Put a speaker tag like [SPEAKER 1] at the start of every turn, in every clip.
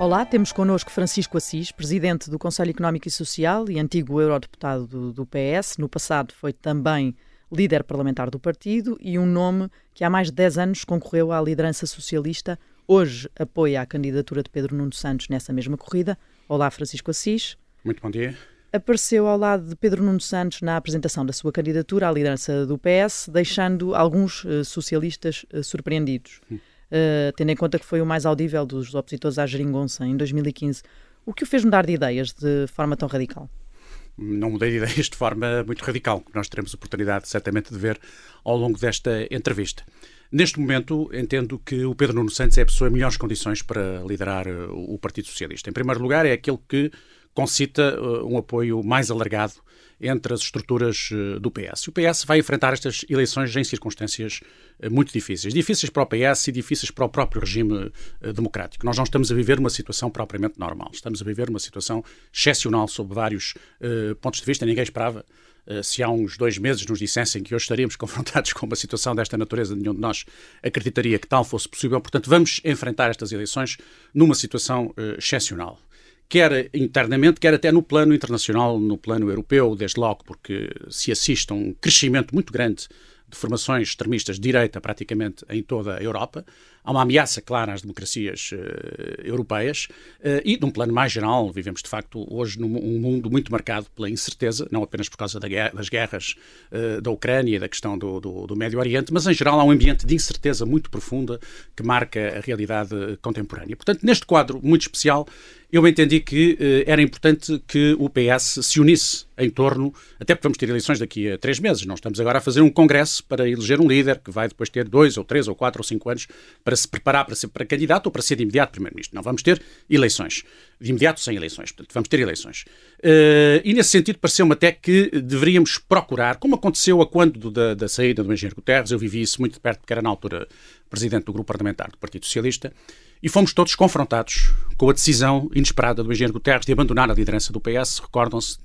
[SPEAKER 1] Olá, temos connosco Francisco Assis, presidente do Conselho Económico e Social e antigo eurodeputado do, do, PS. No passado foi também líder parlamentar do partido e um nome que há mais de 10 anos concorreu à liderança socialista. Hoje apoia a candidatura de Pedro Nuno Santos nessa mesma corrida. Olá, Francisco Assis.
[SPEAKER 2] Muito bom dia.
[SPEAKER 1] Apareceu ao lado de Pedro Nuno Santos na apresentação da sua candidatura à liderança do PS, deixando alguns uh, socialistas uh, surpreendidos. Hum uh, tendo em conta que foi o mais audível dos opositores à geringonça em 2015. O que o fez mudar de ideias de forma tão radical?
[SPEAKER 2] Não mudei de ideias de forma muito radical, que nós teremos oportunidade certamente de ver ao longo desta entrevista. Neste momento, entendo que o Pedro Nuno Santos é a pessoa em melhores condições para liderar eh, o Partido Socialista. Em primeiro lugar, é aquele que concita uh, um apoio mais alargado entre as estruturas uh, do PS. O PS vai enfrentar estas eleições em circunstâncias uh, muito difíceis. Difíceis para o PS e difíceis para o próprio regime democrático. Nós não estamos a viver uma situação propriamente normal. Estamos a viver uma situação excepcional sob vários pontos de vista. Ninguém esperava se há uns dois meses nos dissessem que hoje estaríamos confrontados com uma situação desta natureza, nenhum de nós acreditaria que tal fosse possível. Portanto, vamos enfrentar estas eleições numa situação uh, excepcional quer internamente, quer até no plano internacional, no plano europeu, desde logo, porque se assiste a um crescimento muito grande de formações extremistas de direita praticamente em toda a Europa. Há uma ameaça clara às democracias uh, europeias uh, e, de um plano mais geral, vivemos de facto hoje num um mundo muito marcado pela incerteza, não apenas por causa da das guerras uh, da Ucrânia e da questão do, do, do, Médio Oriente, mas em geral há um ambiente de incerteza muito profunda que marca a realidade contemporânea. Portanto, neste quadro muito especial, eu entendi que era importante que o PS se unisse em torno, até porque vamos ter eleições daqui a três meses, não estamos agora a fazer um congresso para eleger um líder que vai depois ter dois ou três ou quatro ou cinco anos para se preparar para ser para candidato ou para ser de imediato primeiro-ministro. Não vamos ter eleições. De imediato sem eleições. Portanto, vamos ter eleições. Uh, e nesse sentido pareceu-me até que deveríamos procurar, como aconteceu a quando da, da saída do engenheiro Guterres, eu vivi isso muito de perto porque era na altura presidente do grupo parlamentar do Partido Socialista, e fomos todos confrontados com a decisão inesperada do engenheiro Guterres de abandonar a liderança do PS. Recordam-se,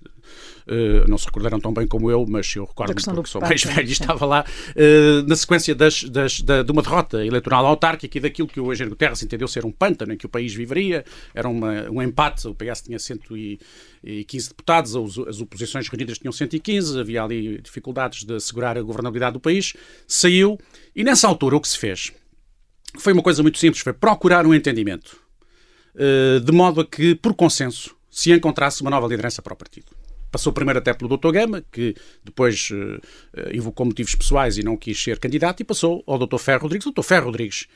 [SPEAKER 2] Uh, não se recordaram tão bem como eu, mas eu recordo-me porque sou mais velho e estava lá, uh, na sequência das, das, da, de uma derrota eleitoral autárquica e daquilo que o Eugênio Guterres entendeu ser um pântano em que o país viveria, era uma, um empate, o PS tinha 115 deputados, as oposições reunidas tinham 115, havia ali dificuldades de assegurar a governabilidade do país, saiu, e nessa altura o que se fez? Foi uma coisa muito simples, foi procurar um entendimento, uh, de modo a que, por consenso, se encontrasse uma nova liderança para o partido. Passou primeiro até pelo Dr. Gama, que depois uh, invocou motivos pessoais e não quis ser candidato, e passou ao Dr. Ferro Rodrigues. O Dr. Ferro Rodrigues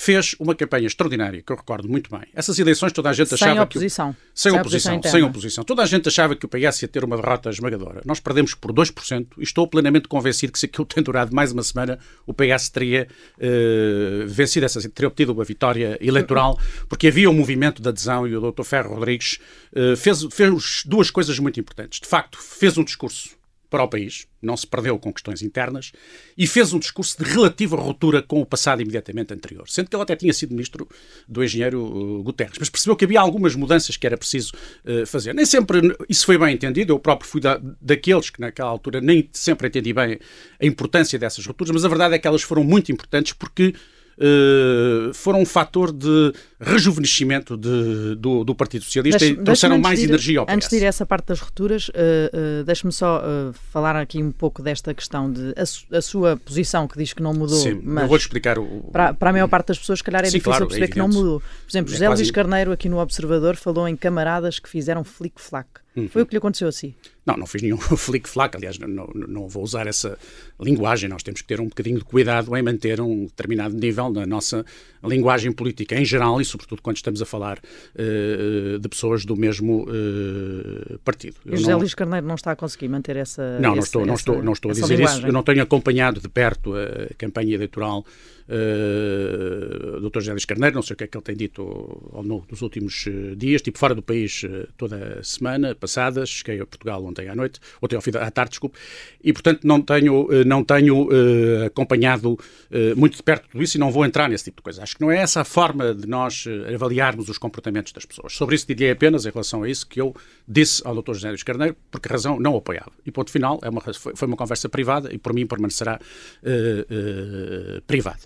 [SPEAKER 2] fez uma campanha extraordinária, que eu recordo muito bem. Essas eleições toda a gente achava
[SPEAKER 1] sem oposição.
[SPEAKER 2] que... Sem, sem oposição. oposição sem oposição. Toda a gente achava que o PS ia ter uma derrota esmagadora. Nós perdemos por 2% e estou plenamente convencido que se aquilo tem durado mais uma semana, o PS teria uh, vencido essa, teria obtido uma vitória eleitoral, porque havia um movimento de adesão e o Dr. Ferro Rodrigues uh, fez, fez duas coisas muito importantes. De facto, fez um discurso para o país, não se perdeu com questões internas, e fez um discurso de relativa ruptura com o passado imediatamente anterior, sendo que ele até tinha sido ministro do engenheiro uh, Guterres, mas percebeu que havia algumas mudanças que era preciso uh, fazer. Nem sempre isso foi bem entendido, eu próprio fui da, daqueles que naquela altura nem sempre entendi bem a importância dessas rupturas, mas a verdade é que elas foram muito importantes porque uh, foram um fator de rejuvenescimento de, do, do, Partido Socialista deixe, e trouxeram mais ir, energia ao PS.
[SPEAKER 1] Antes de ir a essa parte das rupturas, uh, uh, deixe-me só uh, falar aqui um pouco desta questão de a, a, sua posição que diz que não mudou.
[SPEAKER 2] Sim,
[SPEAKER 1] mas
[SPEAKER 2] eu vou-te explicar o...
[SPEAKER 1] Para, para a maior parte das pessoas, se calhar é Sim, difícil claro, perceber é que não mudou. Por exemplo, é José quase... Luís Carneiro, aqui no Observador, falou em camaradas que fizeram flick-flack. Uhum. Foi o que lhe aconteceu assim?
[SPEAKER 2] Não, não fiz nenhum flick-flack. Aliás, não, não, não, vou usar essa linguagem. Nós temos que ter um bocadinho de cuidado em manter um determinado nível na nossa linguagem política em geral e, sobretudo, quando estamos a falar uh, de pessoas do mesmo uh, partido.
[SPEAKER 1] E José não... Luís Carneiro não está a conseguir manter essa.
[SPEAKER 2] Não,
[SPEAKER 1] não
[SPEAKER 2] estou, não estou, não estou a dizer
[SPEAKER 1] linguagem.
[SPEAKER 2] isso. Eu não tenho acompanhado de perto a campanha eleitoral uh, Dr. José Luís Carneiro, não sei o que é que ele tem dito ao longo dos últimos dias. Tipo, fora do país toda a semana passada, cheguei a Portugal ontem à noite, ontem ao fim da à tarde, desculpe, e portanto não tenho, não tenho acompanhado muito de perto tudo isso e não vou entrar nesse tipo de coisa. Acho que não é essa a forma de nós avaliarmos os comportamentos das pessoas. Sobre isso diria apenas, em relação a isso, que eu disse ao Dr. José Luís Carneiro, por que razão não o apoiava. E ponto final, é uma, foi, uma conversa privada e por mim permanecerá uh, privada.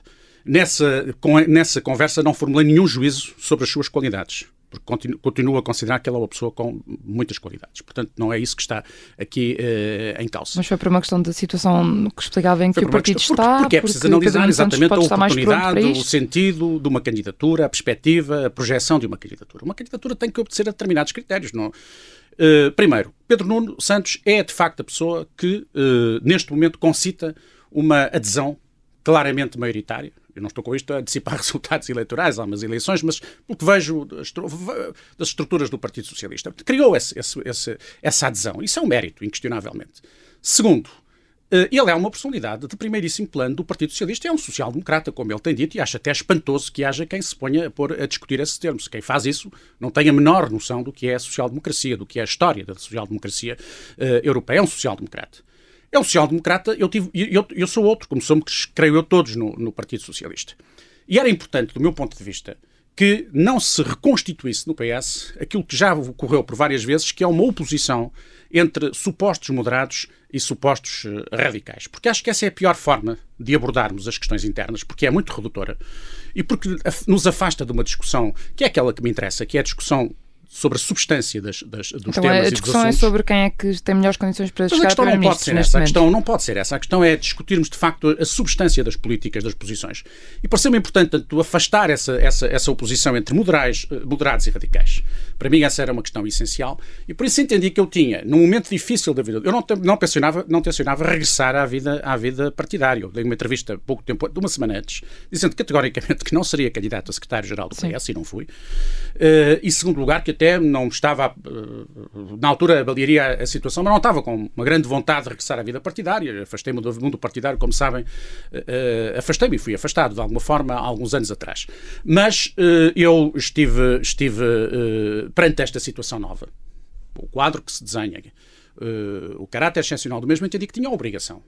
[SPEAKER 2] Nessa, com, nessa conversa não formulei nenhum juízo sobre as suas qualidades. porque continuo, continuo, a considerar que ela é uma pessoa com muitas qualidades. Portanto, não é isso que está aqui uh, em causa.
[SPEAKER 3] Mas foi por uma questão da situação que explicava em que o partido
[SPEAKER 2] questão,
[SPEAKER 3] está.
[SPEAKER 2] Porque, porque é preciso analisar exatamente a oportunidade, o sentido de uma candidatura, a perspectiva, a projeção de uma candidatura. Uma candidatura tem que obedecer a determinados critérios. Não? Uh, primeiro, Pedro Nuno Santos é de facto a pessoa que, uh, neste momento, concita uma adesão claramente maioritária eu não estou com isto a antecipar resultados eleitorais, há umas eleições, mas pelo que vejo das estruturas do Partido Socialista, criou esse, esse, essa adesão. Isso é um mérito, inquestionavelmente. Segundo, eh, ele é uma personalidade de primeiríssimo plano do Partido Socialista, é um social-democrata, como ele tem dito, e acho até espantoso que haja quem se ponha a, pôr, a discutir esses termos. Quem faz isso não tem a menor noção do que é a social-democracia, do que é a história da social-democracia uh, europeia. É um social-democrata. É um social-democrata, eu, eu, eu sou outro, como somos, creio eu, todos no, no Partido Socialista. E era importante, do meu ponto de vista, que não se reconstituísse no PS aquilo que já ocorreu por várias vezes, que é uma oposição entre supostos moderados e supostos uh, radicais. Porque acho que essa é a pior forma de abordarmos as questões internas, porque é muito redutora e porque nos afasta de uma discussão que é aquela que me interessa, que é a discussão sobre a substância das, das, dos
[SPEAKER 3] então,
[SPEAKER 2] temas
[SPEAKER 3] a discussão é sobre quem é que tem melhores condições para Mas chegar a questão
[SPEAKER 2] não pode ser essa. A questão não pode ser essa. A questão é discutirmos de facto a substância das políticas, das posições. E pareceu-me importante tanto, afastar essa, essa, essa oposição entre moderais, eh, moderados e radicais. Para mim essa era uma questão essencial e por isso entendi que eu tinha, num momento difícil da vida, eu não, não, tencionava, não tencionava regressar à vida, à vida partidária. Eu dei uma entrevista pouco tempo, de uma semana antes, dizendo categoricamente que não seria candidato a secretário-geral do PS Sim. e não fui. Uh, e segundo lugar, que até não estava, uh, na altura avaliaria a situação, mas não estava com uma grande vontade de regressar à vida partidária. Afastei-me do mundo partidário, como sabem, uh, afastei-me e fui afastado de alguma forma há alguns anos atrás. Mas eu estive, estive perante esta situação nova, o quadro que se desenha, o caráter excepcional do mesmo, entendi que tinha a obrigação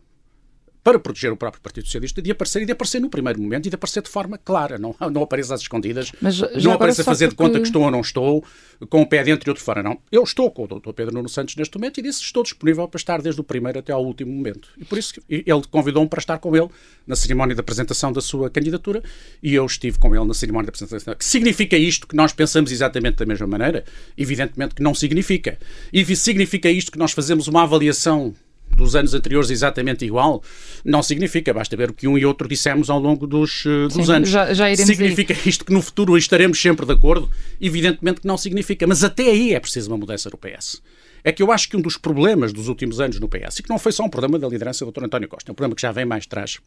[SPEAKER 2] para proteger o próprio Partido Socialista, de aparecer e de aparecer no primeiro momento e de aparecer de forma clara. Não, não apareça às escondidas, Mas não apareça a fazer porque... de conta que estou ou não estou, com o pé dentro e outro fora. Não. Eu estou com o Dr. Pedro Nuno Santos neste momento e disse que estou disponível para estar desde o primeiro até ao último momento. E por isso ele convidou-me para estar com ele na cerimónia da apresentação da sua candidatura e eu estive com ele na cerimónia da apresentação. Que significa isto que nós pensamos exatamente da mesma maneira? Evidentemente que não significa. E significa isto que nós fazemos uma avaliação dos anos anteriores exatamente igual, não significa. Basta ver o que um e outro dissemos ao longo dos, uh, dos Sim, anos.
[SPEAKER 3] Já, já
[SPEAKER 2] significa isto que no futuro estaremos sempre de acordo? Evidentemente que não significa. Mas até aí é preciso uma mudança no PS. É que eu acho que um dos problemas dos últimos anos no PS, e que não foi só um problema da liderança do Dr. António Costa, é um problema que já vem mais atrás,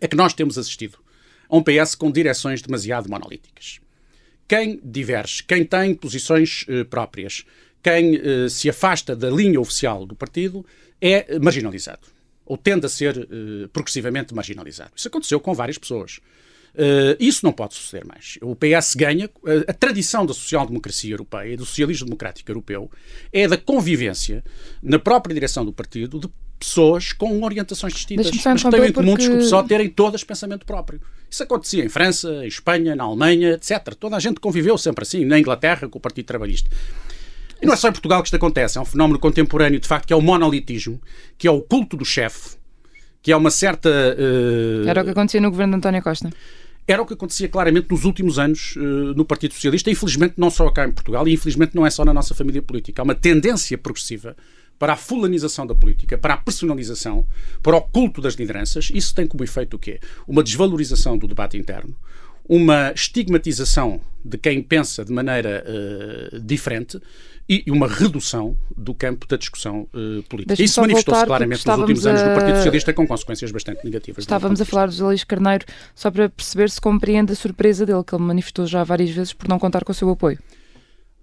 [SPEAKER 2] é que nós temos assistido a um PS com direções demasiado monolíticas. Quem diverge, quem tem posições uh, próprias, quem uh, se afasta da linha oficial do partido, é marginalizado. Ou tende a ser uh, progressivamente marginalizado. Isso aconteceu com várias pessoas. Uh, isso não pode suceder mais. O PS ganha. A, a tradição da social-democracia europeia, do socialismo democrático europeu, é da convivência na própria direção do partido de pessoas com orientações distintas, mas que têm em comum porque... só terem todas pensamento próprio. Isso acontecia em França, em Espanha, na Alemanha, etc. Toda a gente conviveu sempre assim, na Inglaterra, com o Partido Trabalhista. E não é só em Portugal que isto acontece, é um fenómeno contemporâneo, de facto, que é o monolitismo, que é o culto do chefe, que é uma certa.
[SPEAKER 3] Uh... Era o que acontecia no governo de António Costa.
[SPEAKER 2] Era o que acontecia claramente nos últimos anos uh, no Partido Socialista, e infelizmente não só cá em Portugal, e infelizmente não é só na nossa família política. Há uma tendência progressiva para a fulanização da política, para a personalização, para o culto das lideranças. Isso tem como efeito o quê? Uma desvalorização do debate interno, uma estigmatização de quem pensa de maneira uh, diferente e uma redução do campo da discussão uh, política. Isso manifestou-se claramente nos últimos a... anos no Partido Socialista com consequências bastante negativas.
[SPEAKER 3] Estávamos a falar do Luís Carneiro só para perceber se compreende a surpresa dele, que ele manifestou já várias vezes por não contar com o seu apoio.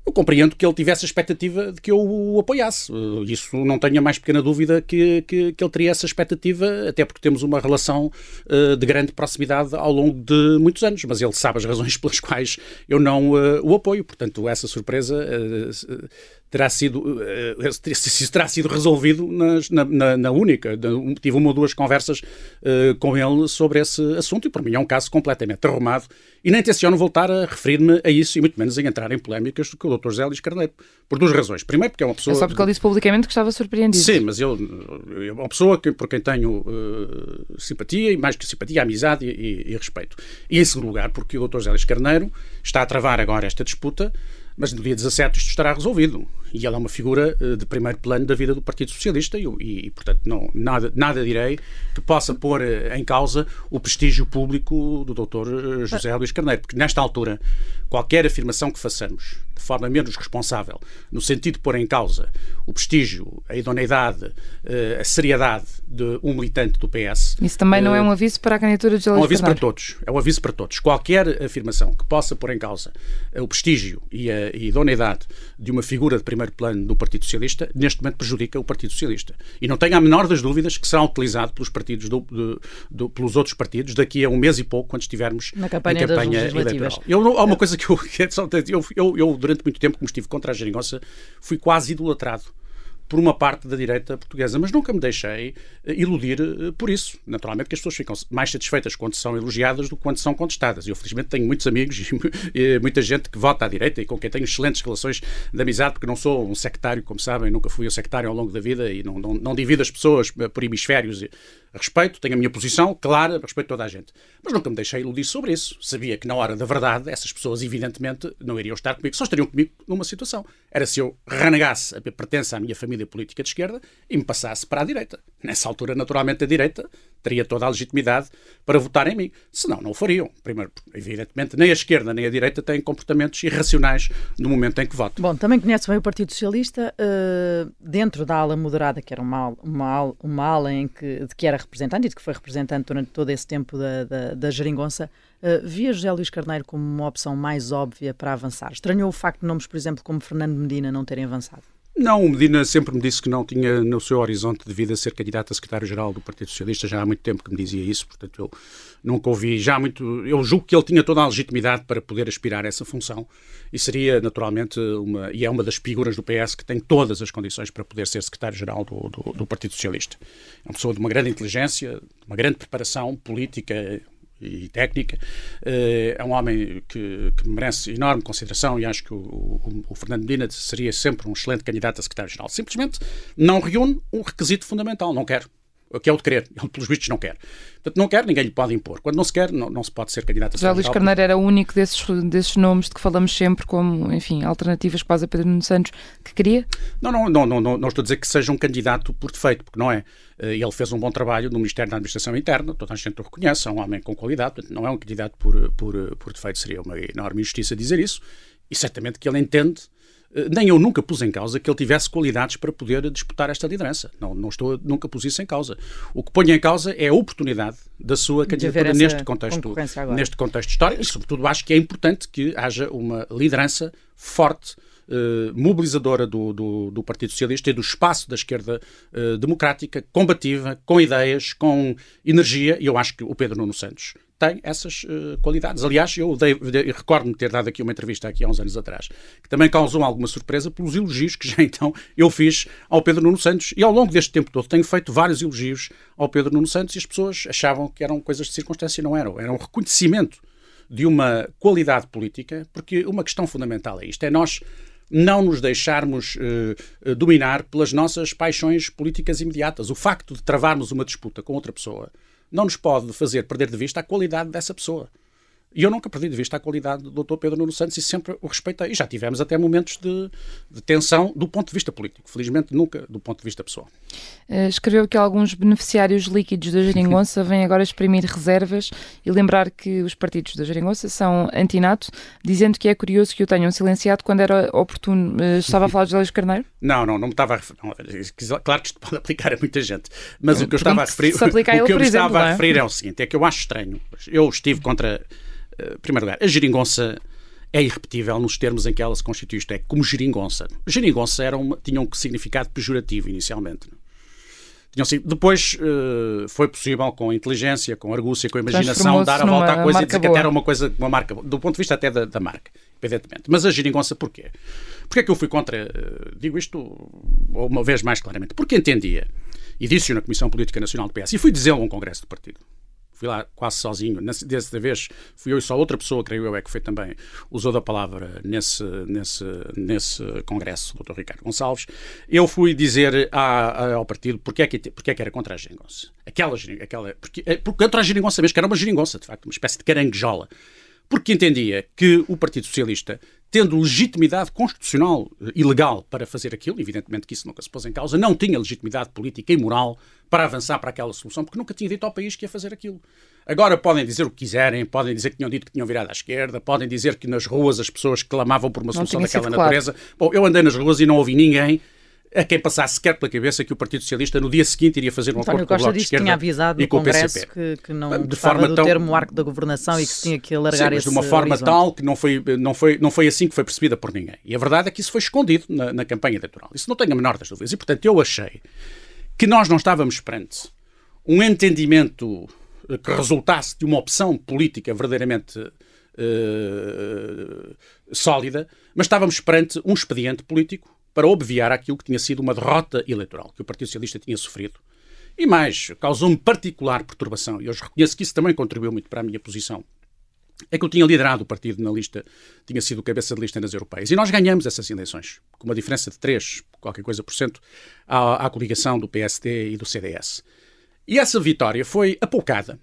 [SPEAKER 2] Eu compreendo que ele tivesse a expectativa de que eu o apoiasse. Eh, isso não tenho a mais pequena dúvida que, que, que ele teria essa expectativa, até porque temos uma relação uh, de grande proximidade ao longo de muitos anos. Mas ele sabe as razões pelas quais eu não uh, o apoio. Portanto, essa surpresa uh, terá sido, se terá sido resolvido na, na, na, única. Tive uma ou duas conversas com ele sobre esse assunto e, por mim, é um caso completamente arrumado e nem tenciono voltar a referir-me a isso e muito menos a entrar em polémicas com o Dr. José Luís Carneiro. Por duas razões. Primeiro, porque é uma pessoa. É
[SPEAKER 3] só porque ele disse publicamente que estava surpreendido.
[SPEAKER 2] Sim, mas eu, é uma pessoa que, por quem tenho uh, simpatia, e mais que simpatia, amizade e, e, e, respeito. E em segundo lugar, porque o Dr. José Luís Carneiro está a travar agora esta disputa mas no dia 17 isto estará resolvido. E ela é uma figura uh, de primeiro plano da vida do Partido Socialista e, e, portanto, não, nada, nada direi que possa pôr uh, em causa o prestígio público do Dr. José Luís Carneiro, porque nesta altura, qualquer afirmação que façamos de forma menos responsável, no sentido de pôr em causa o prestígio, a idoneidade, a seriedade de um militante do PS.
[SPEAKER 3] Isso também não é um aviso para a candidatura de José É um
[SPEAKER 2] aviso
[SPEAKER 3] Carneiro.
[SPEAKER 2] para todos. É um aviso para todos. Qualquer afirmação que possa pôr em causa o prestígio e a, idoneidade de uma figura de primeiro plano do Partido Socialista, neste momento prejudica o Partido Socialista. E não tenho a menor das dúvidas que será utilizado pelos partidos do, do, do, pelos outros partidos daqui a um mês e pouco, quando estivermos
[SPEAKER 1] na campanha,
[SPEAKER 2] campanha eleitoral. Eu, há uma coisa que eu, eu, eu, eu, durante muito tempo, como estive contra a geringonça, fui quase idolatrado por uma parte da direita portuguesa, mas nunca me deixei iludir por isso. Naturalmente que as pessoas ficam mais satisfeitas quando são elogiadas do que quando são contestadas. Eu, felizmente, tenho muitos amigos e muita gente que vota à direita e com quem tenho excelentes relações de amizade, porque não sou um sectário, como sabem, nunca fui um sectário ao longo da vida e não, não, não divido as pessoas por hemisférios. Respeito, tenho a minha posição clara, respeito toda a gente. Mas nunca me deixei iludir sobre isso. Sabia que na hora da verdade essas pessoas, evidentemente, não iriam estar comigo, só estariam comigo numa situação. Era se eu renegasse a pertença à minha família política de esquerda e me passasse para a direita. Nessa altura, naturalmente, a direita teria toda a legitimidade para votar em mim. Senão, não o fariam. Primeiro, evidentemente, nem a esquerda nem a direita têm comportamentos irracionais no momento em que votam.
[SPEAKER 1] Bom, também conhece bem o Partido Socialista, uh, dentro da ala moderada, que era uma, uma, uma ala em que, de que era representante e de que foi representante durante todo esse tempo da, da, da geringonça, uh, via José Luís Carneiro como uma opção mais óbvia para avançar? Estranhou o facto de nomes, por exemplo, como Fernando Medina não terem avançado?
[SPEAKER 2] Não, o Medina sempre me disse que não tinha no seu horizonte de vida ser candidato a secretário-geral do Partido Socialista, já há muito tempo que me dizia isso, portanto eu nunca ouvi, já muito, eu julgo que ele tinha toda a legitimidade para poder aspirar a essa função e seria naturalmente uma, e é uma das figuras do PS que tem todas as condições para poder ser secretário-geral do, do, do Partido Socialista. É uma pessoa de uma grande inteligência, de uma grande preparação política, e técnica. É um homem que, que, merece enorme consideração e acho que o, o, o, Fernando Medina seria sempre um excelente candidato a secretário-geral. Simplesmente não reúne um requisito fundamental, não quer. Que é o de querer. Ele, pelos vistos, não quer. Portanto, não quer, ninguém lhe pode impor. Quando não se quer, não, não se pode ser candidato a
[SPEAKER 3] secretário-geral. Luís Carneiro era o único desses, desses nomes de que falamos sempre como, enfim, alternativas quase a Pedro Nuno Santos, que queria?
[SPEAKER 2] Não, não, não, não, não, não estou a dizer que seja um candidato por defeito, porque não é. Ele fez um bom trabalho no Ministério da Administração Interna, toda a gente o reconhece, é um homem com qualidade, portanto, não é um candidato por, por, por defeito, seria uma enorme injustiça dizer isso, e certamente que ele entende nem eu nunca pus em causa que ele tivesse qualidades para poder disputar esta liderança. Não, não estou, nunca pus isso em causa. O que ponho em causa é a oportunidade da sua candidatura neste contexto, neste contexto histórico e, sobretudo, acho que é importante que haja uma liderança forte Uh, mobilizadora do, do, do, Partido Socialista e do espaço da esquerda uh, democrática, combativa, com ideias, com energia, e eu acho que o Pedro Nuno Santos tem essas uh, qualidades. Aliás, eu recordo-me ter dado aqui uma entrevista aqui há uns anos atrás, que também causou alguma surpresa pelos elogios que já então eu fiz ao Pedro Nuno Santos. E ao longo deste tempo todo tenho feito vários elogios ao Pedro Nuno Santos e as pessoas achavam que eram coisas de circunstância e não eram. Era um reconhecimento de uma qualidade política, porque uma questão fundamental é isto: é nós não nos deixarmos uh, dominar pelas nossas paixões políticas imediatas. O facto de travarmos uma disputa com outra pessoa não nos pode fazer perder de vista a qualidade dessa pessoa. E eu nunca perdi de vista a qualidade do Dr. Pedro Nuno Santos e sempre o respeitei. E já tivemos até momentos de, de, tensão do ponto de vista político. Felizmente, nunca do ponto de vista pessoal.
[SPEAKER 3] Uh, escreveu que alguns beneficiários líquidos da Jeringonça vêm agora exprimir reservas e lembrar que os partidos da Jeringonça são antinato, dizendo que é curioso que o tenham silenciado quando era oportuno. Uh, estava a falar de Luís Carneiro?
[SPEAKER 2] Não, não, não me estava a referir. Claro que isto pode aplicar a muita gente. Mas o que eu estava a referir,
[SPEAKER 3] se
[SPEAKER 2] o que eu
[SPEAKER 3] exemplo,
[SPEAKER 2] estava
[SPEAKER 3] é?
[SPEAKER 2] a referir é o seguinte: é que eu acho estranho. Eu estive contra em primeiro lugar, a geringonça é irrepetível nos termos em que ela se constitui, isto é, como geringonça. Geringonça era uma, tinha um significado pejorativo inicialmente. Sido, depois uh, foi possível, com inteligência, com argúcia, com imaginação, dar a volta à coisa e dizer boa. que até era uma coisa, uma marca, do ponto de vista até da, da marca, evidentemente. Mas a geringonça porquê? Porquê é que eu fui contra, uh, digo isto uma vez mais claramente, porque entendia, e disse-o na Comissão Política Nacional do PS, e fui dizê-lo a um congresso do partido, fui lá quase sozinho. Dessa vez fui eu e só outra pessoa, creio eu, é que foi também, usou da palavra nesse, nesse, nesse congresso, o Dr. Ricardo Gonçalves. Eu fui dizer à, ao partido porque é, que, porque é que era contra a geringonça. Aquela, aquela, porque, porque contra a geringonça mesmo, que era uma geringonça, de facto, uma espécie de caranguejola. porque entendia que o Partido Socialista, tendo legitimidade constitucional e legal para fazer aquilo, evidentemente que isso nunca se pôs em causa, não tinha legitimidade política e moral para avançar para aquela solução, porque nunca tinha dito ao país que ia fazer aquilo. Agora podem dizer o que quiserem, podem dizer que tinham dito que tinham virado à esquerda, podem dizer que nas ruas as pessoas clamavam por uma solução daquela natureza. Claro. Bom, eu andei nas ruas e não ouvi ninguém a quem passasse sequer pela cabeça que o Partido Socialista no dia seguinte iria fazer um
[SPEAKER 1] António
[SPEAKER 2] acordo com o Bloco de Esquerda
[SPEAKER 1] tinha avisado no Congresso que, que, não de forma do tão, termo arco da governação e que tinha que alargar sim,
[SPEAKER 2] mas de uma forma
[SPEAKER 1] horizonte.
[SPEAKER 2] tal que não foi, não, foi, não foi assim que foi percebida por ninguém. E a verdade é que isso foi escondido na, na campanha eleitoral. Isso não tenho a menor das dúvidas. E, portanto, eu achei que nós não estávamos perante um entendimento que resultasse de uma opção política verdadeiramente uh, sólida, mas estávamos perante um expediente político para obviar aquilo que tinha sido uma derrota eleitoral que o Partido Socialista tinha sofrido. E mais, causou-me particular perturbação, e eu reconheço que isso também contribuiu muito para a minha posição. É que eu tinha liderado o partido na lista, tinha sido cabeça de lista nas europeias. E nós ganhamos essas eleições, com uma diferença de 3, qualquer coisa por cento, à, à coligação do PSD e do CDS. E essa vitória foi apoucada,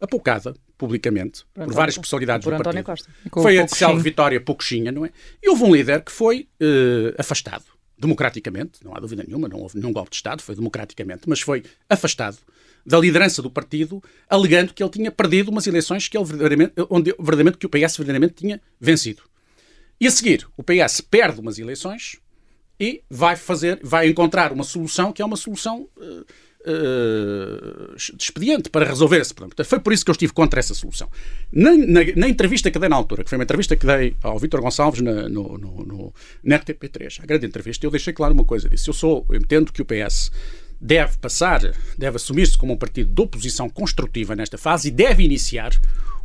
[SPEAKER 2] apoucada publicamente por, por várias personalidades
[SPEAKER 1] por
[SPEAKER 2] do
[SPEAKER 1] António
[SPEAKER 2] partido.
[SPEAKER 1] Costa.
[SPEAKER 2] Foi a de vitória pouquinha, não é? E houve um líder que foi uh, afastado democraticamente, não há dúvida nenhuma, não houve nenhum golpe de Estado, foi democraticamente, mas foi afastado da liderança do partido, alegando que ele tinha perdido umas eleições que ele verdadeiramente, onde verdadeiramente que o PS verdadeiramente tinha vencido. E a seguir, o PS perde umas eleições e vai fazer, vai encontrar uma solução que é uma solução uh, uh, expediente para resolver esse problema. Portanto, foi por isso que eu estive contra essa solução. Na, na, na, entrevista que dei na altura, que foi uma entrevista que dei ao Vítor Gonçalves na, no, no, no, na RTP3, a grande entrevista, eu deixei claro uma coisa. Disse: Eu sou, eu entendo que o PS deve passar, deve assumir-se como um partido de oposição construtiva nesta fase e deve iniciar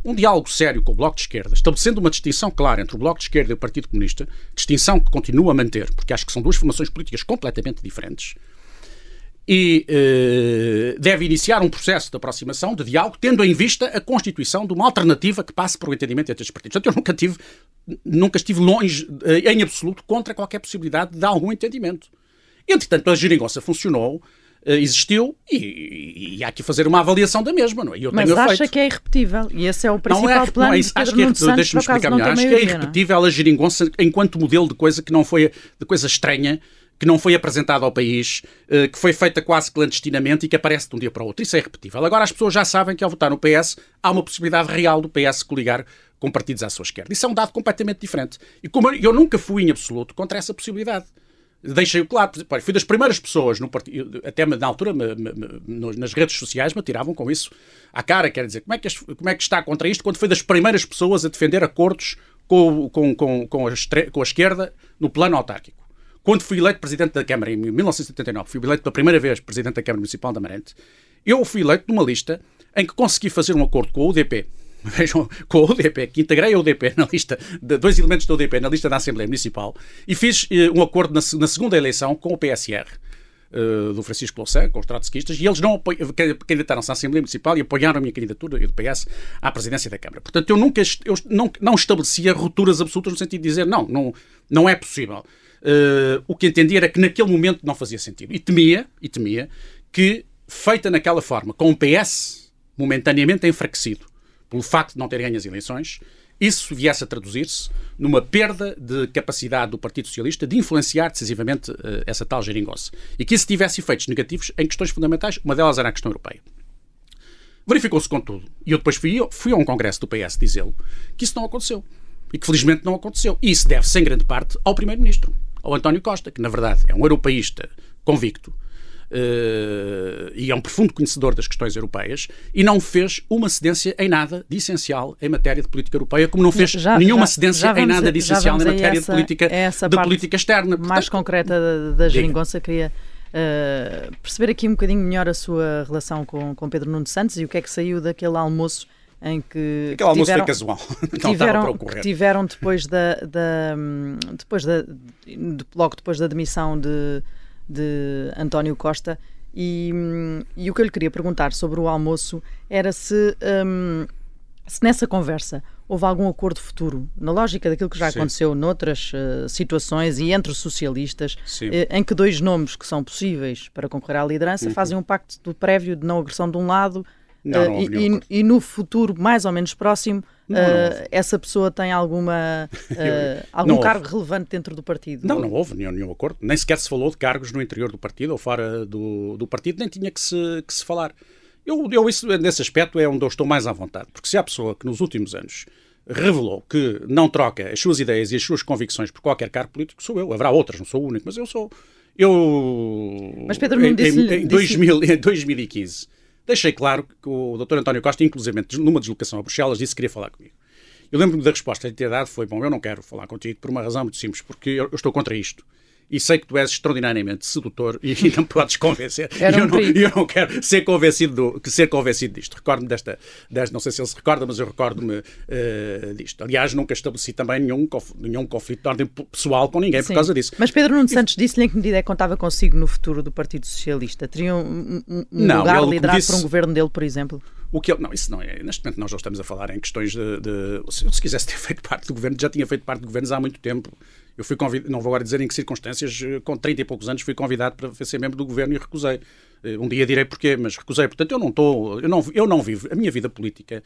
[SPEAKER 2] um diálogo sério com o Bloco de Esquerda, estabelecendo uma distinção clara entre o Bloco de Esquerda e o Partido Comunista, distinção que continua a manter, porque acho que são duas formações políticas completamente diferentes e eh, deve iniciar um processo de aproximação, de diálogo, tendo em vista a constituição de uma alternativa que passe por um entendimento entre estes partidos. Portanto, eu nunca tive, nunca estive longe, eh, em absoluto, contra qualquer possibilidade de algum entendimento. Entretanto, a geringonça funcionou, eh, existiu e, e, há que fazer uma avaliação da mesma, não é? Eu
[SPEAKER 1] Mas acha
[SPEAKER 2] feito.
[SPEAKER 1] que é irrepetível e esse é o principal não é, plano
[SPEAKER 2] não é. Acho que é, deixa-me explicar melhor. Acho que é irrepetível a geringonça enquanto modelo de coisa que não foi de coisa estranha que não foi apresentada ao país, eh, que foi feita quase clandestinamente e que aparece de um dia para o outro. Isso é repetível. Agora as pessoas já sabem que ao votar no PS há uma possibilidade real do PS coligar com partidos à sua esquerda. Isso é um dado completamente diferente. E como eu nunca fui em absoluto contra essa possibilidade. Deixei-o claro, fui das primeiras pessoas, no partido, até na altura, me, me, nas redes sociais, me tiravam com isso à cara. Quer dizer, como é, que, como é que está contra isto quando foi das primeiras pessoas a defender acordos com, com, com, com, a, com a esquerda no plano autárquico? Quando fui eleito presidente da Câmara em 1979, fui eleito pela primeira vez presidente da Câmara Municipal de Amarante, eu fui eleito numa lista em que consegui fazer um acordo com a UDP, vejam, com a UDP, que integrei a UDP na lista, de, dois elementos da UDP na lista da Assembleia Municipal, e fiz uh, um acordo na, na, segunda eleição com o PSR. Eh, do Francisco Louçã, com os trotskistas, e eles não candidataram-se à Assembleia Municipal e apoiaram a minha candidatura e do PS à presidência da Câmara. Portanto, eu nunca eu não, não estabelecia rupturas absolutas no sentido de dizer não, não, não é possível uh, o que entendia era que naquele momento não fazia sentido. E temia, e temia que, feita naquela forma, com o PS momentaneamente enfraquecido pelo facto de não ter ganho as eleições, isso viesse a traduzir-se numa perda de capacidade do Partido Socialista de influenciar decisivamente uh, essa tal geringonça. E que isso tivesse efeitos negativos em questões fundamentais, uma delas era a questão europeia. Verificou-se, contudo, e eu depois fui, fui a um congresso do PS dizê-lo, que isso não aconteceu. E que felizmente não aconteceu. E isso deve-se, em grande parte, ao Primeiro-Ministro ao António Costa, que na verdade é um europeísta convicto uh, e é um profundo conhecedor das questões europeias e não fez uma cedência em nada de essencial em matéria de política europeia, como não fez já, nenhuma já, cedência já em nada de essencial em matéria essa, de política, de política externa.
[SPEAKER 1] Portanto, mais concreta da, da geringonça, queria uh, perceber aqui um bocadinho melhor a sua relação com, com Pedro Nuno Santos e o que é que saiu daquele almoço em que.
[SPEAKER 2] Aquele almoço tiveram, foi casual.
[SPEAKER 1] Tiveram, que tiveram depois da. da depois da de, logo depois da demissão de, de António Costa. E, e o que eu lhe queria perguntar sobre o almoço era se, um, se nessa conversa houve algum acordo futuro, na lógica daquilo que já Sim. aconteceu noutras uh, situações e entre socialistas, uh, em que dois nomes que são possíveis para concorrer à liderança uhum. fazem um pacto do prévio de não agressão de um lado
[SPEAKER 2] Não, não
[SPEAKER 1] uh, e, e, no futuro, mais ou menos próximo, não, não uh, essa pessoa tem alguma, uh, algum cargo houve. relevante dentro do partido?
[SPEAKER 2] Não, não houve nenhum, nenhum, acordo. Nem sequer se falou de cargos no interior do partido ou fora do, do partido, nem tinha que se, que se falar. Eu, eu, isso, nesse aspecto, é onde eu estou mais à vontade. Porque se há pessoa que nos últimos anos revelou que não troca as suas ideias e as suas convicções por qualquer cargo político, sou eu. Haverá outras, não sou o único, mas eu sou. Eu.
[SPEAKER 1] Mas Pedro não disse.
[SPEAKER 2] Em, em, 2000, em 2015, deixei claro que o Dr. António Costa, inclusive numa deslocação a Bruxelas, disse que queria falar comigo. Eu lembro-me da resposta que lhe ter dado foi: Bom, eu não quero falar contigo por uma razão muito simples, porque eu, eu estou contra isto e sei que tu és extraordinariamente sedutor e não podes convencer.
[SPEAKER 3] Um
[SPEAKER 2] eu, não, eu não quero ser convencido, do, ser convencido disto. Recordo-me desta, desta, não sei se ele se recorda, mas eu recordo-me uh, disto. Aliás, nunca estabeleci também nenhum, nenhum conflito de ordem pessoal com ninguém Sim. por causa disso.
[SPEAKER 1] Mas Pedro Nuno Santos disse-lhe em que medida é que contava consigo no futuro do Partido Socialista? Teria um, um, não, lugar liderado disse... por um governo dele, por exemplo?
[SPEAKER 2] O que ele, não, isso não é. Neste momento nós não estamos a falar em questões de, de se, se quisesse ter feito parte do governo, já tinha feito parte do governo há muito tempo. Eu fui convidado, não vou agora dizer em que circunstâncias, eh, com 30 e poucos anos fui convidado para ser membro do governo e recusei. Eh, um dia direi porquê, mas recusei. Portanto, eu não estou, eu não, eu não vivo, a minha vida política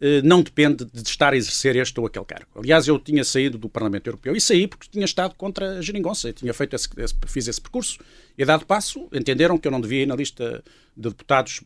[SPEAKER 2] eh, não depende de estar a exercer este ou aquele cargo. Aliás, eu tinha saído do Parlamento Europeu e saí porque tinha estado contra a geringonça. Eu tinha feito esse, fiz esse percurso e, dado passo, entenderam que eu não devia ir na lista de deputados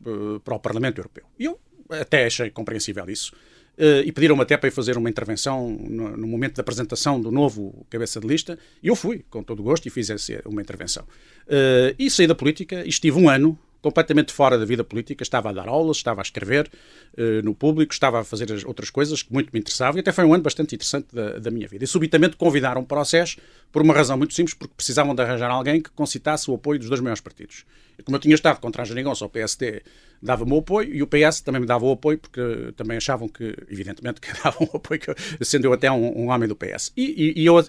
[SPEAKER 2] para o Parlamento Europeu. E eu até achei compreensível isso. Uh, e pediram-me até para ir fazer uma intervenção no, no, momento da apresentação do novo cabeça de lista, e eu fui, com todo o gosto, e fiz essa, uma intervenção. Uh, e saí da política e estive um ano completamente fora da vida política, estava a dar aulas, estava a escrever uh, no público, estava a fazer outras coisas que muito me interessavam, e até foi um ano bastante interessante da, da minha vida. E subitamente convidaram para o SES por uma razão muito simples, porque precisavam de arranjar alguém que concitasse o apoio dos dois maiores partidos. Como eu tinha estado contra a Geringonça, o PSD dava-me o apoio e o PS também me dava o apoio, porque também achavam que, evidentemente, que davam o apoio, que, sendo eu até um, um homem do PS. E, e, e eu uh,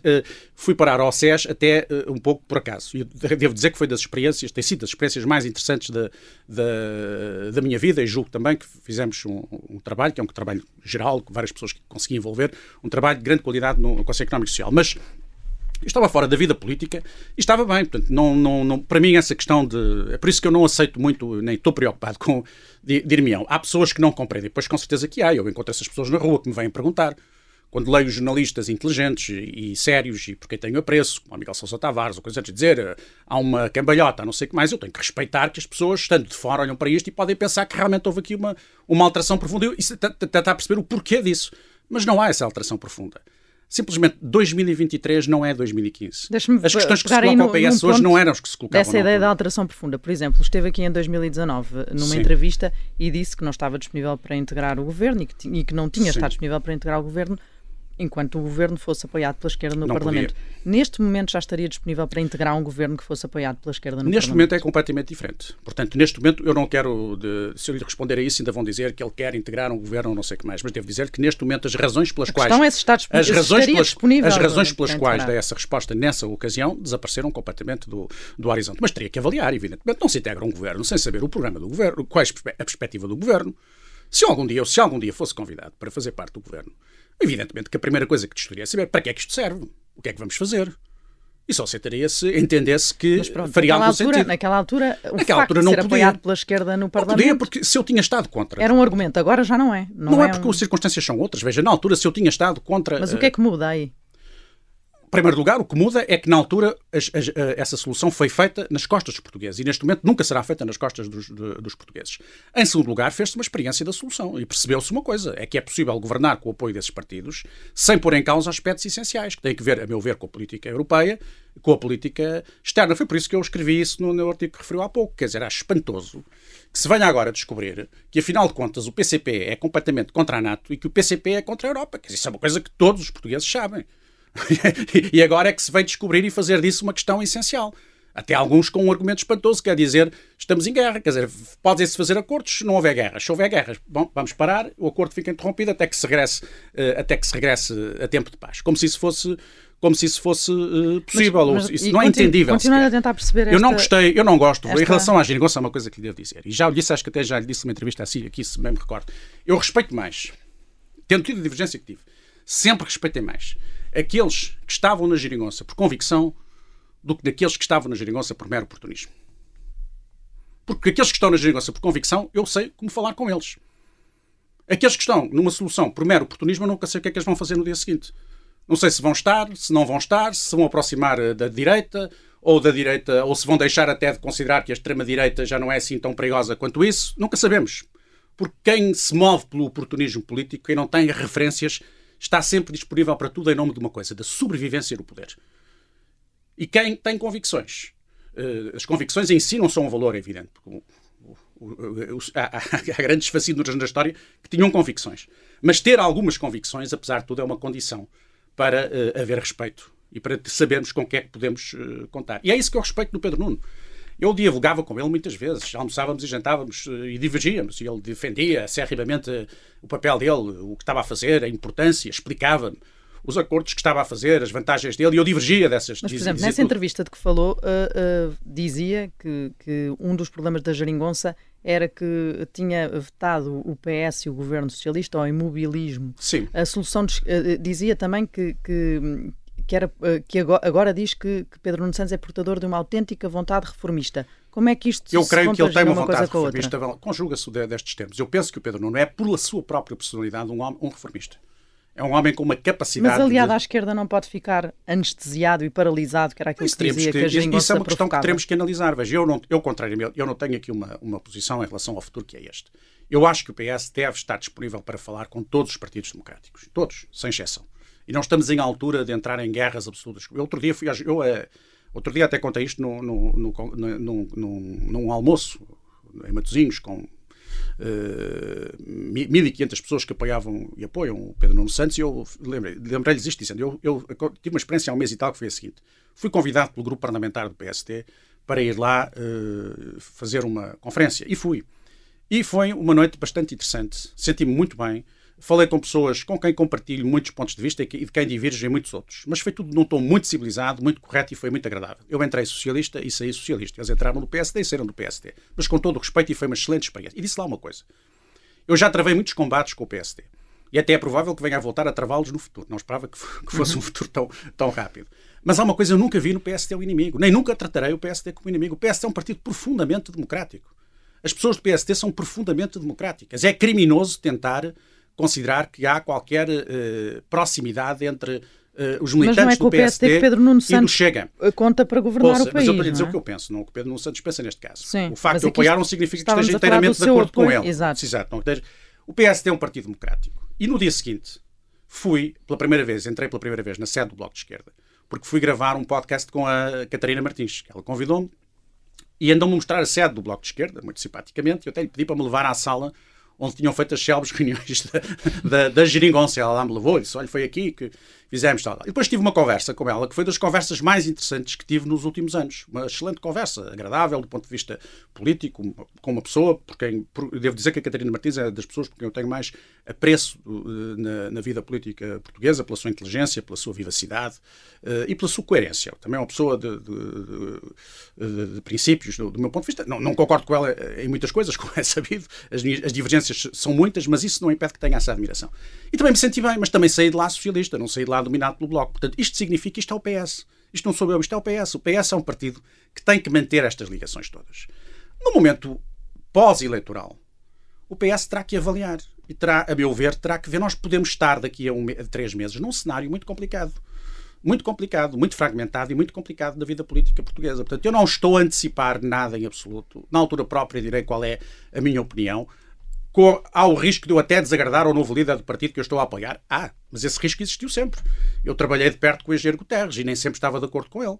[SPEAKER 2] fui parar ao SES até uh, um pouco por acaso. E devo dizer que foi das experiências, tem sido das experiências mais interessantes da, da, da minha vida e julgo também que fizemos um, um, trabalho, que é um trabalho geral, com várias pessoas que consegui envolver, um trabalho de grande qualidade no, Conselho Económico e Social. Mas estava fora da vida política e estava bem. Portanto, não, não, não, para mim, essa questão de. É por isso que eu não aceito muito, nem estou preocupado com. Dir-me-ão. Há pessoas que não compreendem. Pois, com certeza que há. Eu encontro essas pessoas na rua que me vêm perguntar. Quando leio jornalistas inteligentes e, e sérios e porque tenho apreço, como o Miguel Sousa Tavares, ou coisas a dizer, há uma cambalhota, não sei o que mais, eu tenho que respeitar que as pessoas, estando de fora, olham para isto e podem pensar que realmente houve aqui uma, uma alteração profunda. E tentar perceber o porquê disso. Mas não há essa alteração profunda. Simplesmente 2023 não é 2015. As questões que se colocam ao PS hoje não eram as que se colocavam.
[SPEAKER 1] Dessa ideia da alteração profunda. Por exemplo, esteve aqui em 2019 numa Sim. entrevista e disse que não estava disponível para integrar o governo e que, e que não tinha Sim. estado disponível para integrar o governo enquanto o governo fosse apoiado pela esquerda no não Parlamento. Podia. Neste momento já estaria disponível para integrar um governo que fosse apoiado pela esquerda no
[SPEAKER 2] neste
[SPEAKER 1] Parlamento?
[SPEAKER 2] Neste momento é completamente diferente. Portanto, neste momento eu não quero, de, se eu lhe responder a isso, ainda vão dizer que ele quer integrar um governo ou não sei o que mais, mas devo dizer que neste momento as razões pelas
[SPEAKER 1] a
[SPEAKER 2] quais...
[SPEAKER 1] É se está
[SPEAKER 2] as razões pelas,
[SPEAKER 1] disponível
[SPEAKER 2] as razões pelas quais dei essa resposta nessa ocasião desapareceram completamente do, do horizonte. Mas teria que avaliar, evidentemente. Não se integra um governo sem saber o programa do governo, qual é a perspectiva do governo. Se algum dia, se algum dia fosse convidado para fazer parte do governo, Evidentemente que a primeira coisa que te é saber para que é que isto serve, o que é que vamos fazer. E só aceitaria se entendesse que pronto, faria algum
[SPEAKER 1] altura,
[SPEAKER 2] sentido.
[SPEAKER 1] Naquela altura, o naquela altura não ser podia. apoiado pela esquerda no Parlamento...
[SPEAKER 2] Não podia, porque se eu tinha estado contra...
[SPEAKER 1] Era um argumento, agora já não é.
[SPEAKER 2] Não, não é, é, porque um... as circunstâncias são outras. Veja, na altura, se eu tinha estado contra...
[SPEAKER 1] Mas o que é que muda aí?
[SPEAKER 2] Em primeiro lugar, o que muda é que, na altura, as, as, essa solução foi feita nas costas dos portugueses e, neste momento, nunca será feita nas costas dos, de, dos portugueses. Em segundo lugar, fez-se uma experiência da solução e percebeu-se uma coisa: é que é possível governar com o apoio desses partidos sem pôr em causa aspectos essenciais, que têm que ver, a meu ver, com a política europeia, com a política externa. Foi por isso que eu escrevi isso no, no artigo que referiu há pouco. Quer dizer, acho espantoso que se venha agora descobrir que, afinal de contas, o PCP é completamente contra a NATO e que o PCP é contra a Europa. Quer dizer, isso é uma coisa que todos os portugueses sabem. e agora é que se vem descobrir e fazer disso uma questão essencial. Até alguns com um argumento espantoso, quer dizer, estamos em guerra, quer dizer, podem-se fazer acordos se não houver guerras. Se houver guerras, bom, vamos parar, o acordo fica interrompido até que se regresse, uh, até que se regresse a tempo de paz. Como se isso fosse como se isso fosse uh, possível. Mas, mas, isso não é entendível.
[SPEAKER 1] Continuar a tentar perceber esta,
[SPEAKER 2] Eu não gostei, eu não gosto. Esta... Em relação à geringonça, é uma coisa que lhe devo dizer. E já lhe disse, acho que até já lhe disse numa entrevista assim, aqui, se bem me recordo. Eu respeito mais, tendo tido a divergência que tive, sempre respeitei mais aqueles que estavam na geringonça por convicção do que daqueles que estavam na geringonça por mero oportunismo. Porque aqueles que estão na geringonça por convicção, eu sei como falar com eles. Aqueles que estão numa solução por mero oportunismo, eu nunca sei o que é que eles vão fazer no dia seguinte. Não sei se vão estar, se não vão estar, se vão aproximar eh, da direita, ou da direita, ou se vão deixar até de considerar que a extrema-direita já não é assim tão perigosa quanto isso. Nunca sabemos. Porque quem se move pelo oportunismo político, quem não tem referências, está sempre disponível para tudo em nome de uma coisa, da sobrevivência do poder. E quem tem convicções. Eh, as convicções em si não são um valor evidente. Há, há grandes fascínoras na história que tinham convicções. Mas ter algumas convicções, apesar de tudo, é uma condição para uh, haver respeito e para sabermos com quem é que podemos uh, contar. E é isso que eu respeito no Pedro Nuno. Eu dialogava com ele muitas vezes, almoçávamos e jantávamos uh, e divergíamos. E ele defendia acerrimamente o papel dele, o que estava a fazer, a importância, explicava-me os acordos que estava a fazer, as vantagens dele, e eu divergia dessas.
[SPEAKER 1] Mas, por exemplo, nessa entrevista de que falou, uh, uh, dizia que, que um dos problemas da Jeringonça era que tinha vetado o PS e o governo socialista ao imobilismo.
[SPEAKER 2] Sim.
[SPEAKER 1] A solução de, uh, dizia também que, que, que, era, que agora, diz que, que, Pedro Nuno Santos é portador de uma autêntica vontade reformista. Como é que isto
[SPEAKER 2] Eu
[SPEAKER 1] se
[SPEAKER 2] creio que ele tem uma, uma vontade
[SPEAKER 1] reformista.
[SPEAKER 2] Conjuga-se destes termos. Eu penso que o Pedro Nuno é, por sua própria personalidade, um, um reformista. É um homem com uma capacidade.
[SPEAKER 1] Mas aliado
[SPEAKER 2] de...
[SPEAKER 1] à esquerda não pode ficar anestesiado e paralisado, que era aquilo que dizia que, que a
[SPEAKER 2] Isso é uma questão que teremos que analisar. Veja, eu, não, eu eu não tenho aqui uma, uma posição em relação ao futuro que é este. Eu acho que o PS deve estar disponível para falar com todos os partidos democráticos. Todos, sem exceção. E não estamos em altura de entrar em guerras absolutas. Eu, outro dia fui. Eu, uh, outro dia até contei isto no, no, no, num almoço em Matosinhos com uh, eh, 1.500 pessoas que apoiavam e apoiam o Pedro Nuno Santos, e eu lembrei-lhes isto dizendo: eu, eu, eu, tive uma experiência há um mês e tal que foi a seguinte: fui convidado pelo grupo parlamentar do PST para ir lá uh, fazer uma conferência, e fui. E foi uma noite bastante interessante, senti-me muito bem. Falei com pessoas com quem compartilho muitos pontos de vista e de quem divergem muitos outros. Mas foi tudo num tom muito civilizado, muito correto e foi muito agradável. Eu entrei socialista e saí socialista. Eles entraram no PSD e saíram do PSD. Mas com todo o respeito e foi uma excelente experiência. E disse lá uma coisa. Eu já travei muitos combates com o PSD. E até é provável que venha a voltar a travá-los no futuro. Não esperava que fosse um futuro tão, tão rápido. Mas há uma coisa que eu nunca vi no PSD o inimigo. Nem nunca tratarei o PSD como inimigo. O PSD é um partido profundamente democrático. As pessoas do PSD são profundamente democráticas. É criminoso tentar considerar que há qualquer uh, proximidade entre uh, os militantes
[SPEAKER 1] é do
[SPEAKER 2] PSD,
[SPEAKER 1] que Pedro Nuno
[SPEAKER 2] Santos
[SPEAKER 1] Chega. conta para governar
[SPEAKER 2] Ouça,
[SPEAKER 1] o país. Mas
[SPEAKER 2] eu estou a dizer
[SPEAKER 1] é?
[SPEAKER 2] o que eu penso, não o que Pedro Nuno Santos pensa neste caso.
[SPEAKER 1] Sim,
[SPEAKER 2] o facto de o apoiar não significa que esteja inteiramente de acordo com ele.
[SPEAKER 1] Exato.
[SPEAKER 2] Exato. O PSD é um partido democrático. E no dia seguinte, fui, pela primeira vez, entrei pela primeira vez na sede do Bloco de Esquerda, porque fui gravar um podcast com a Catarina Martins. Ela convidou-me e andou-me a mostrar a sede do Bloco de Esquerda, muito simpaticamente, e eu até lhe pedi para me levar à sala onde tinham feito as célebres reuniões da, da, da geringonça. Ela me levou e disse: Olha, foi aqui que fizemos tal. E depois tive uma conversa com ela, que foi das conversas mais interessantes que tive nos últimos anos. Uma excelente conversa, agradável do ponto de vista político, com uma pessoa por quem. Por, devo dizer que a Catarina Martins é das pessoas por quem eu tenho mais apreço uh, na, na, vida política portuguesa, pela sua inteligência, pela sua vivacidade uh, e pela sua coerência. Também é uma pessoa de, de, de, de princípios, do, do, meu ponto de vista. Não, não, concordo com ela em muitas coisas, como é sabido. As, as divergências são muitas, mas isso não impede que tenha essa admiração. E também me senti bem, mas também saí de lá socialista, não saí de lá dominado pelo Bloco. Portanto, isto significa que isto é o PS. Isto não sou eu, isto é o PS. O PS é um partido que tem que manter estas ligações todas. No momento pós-eleitoral, o PS terá que avaliar e terá, a meu ver, terá que ver. Nós podemos estar daqui a, um, a três meses num cenário muito complicado. Muito complicado, muito fragmentado e muito complicado da vida política portuguesa. Portanto, eu não estou a antecipar nada em absoluto. Na altura própria direi qual é a minha opinião com, há o risco de eu até desagradar ao novo líder do partido que eu estou a apoiar? Ah, mas esse risco existiu sempre. Eu trabalhei de perto com o engenheiro Guterres e nem sempre estava de acordo com ele.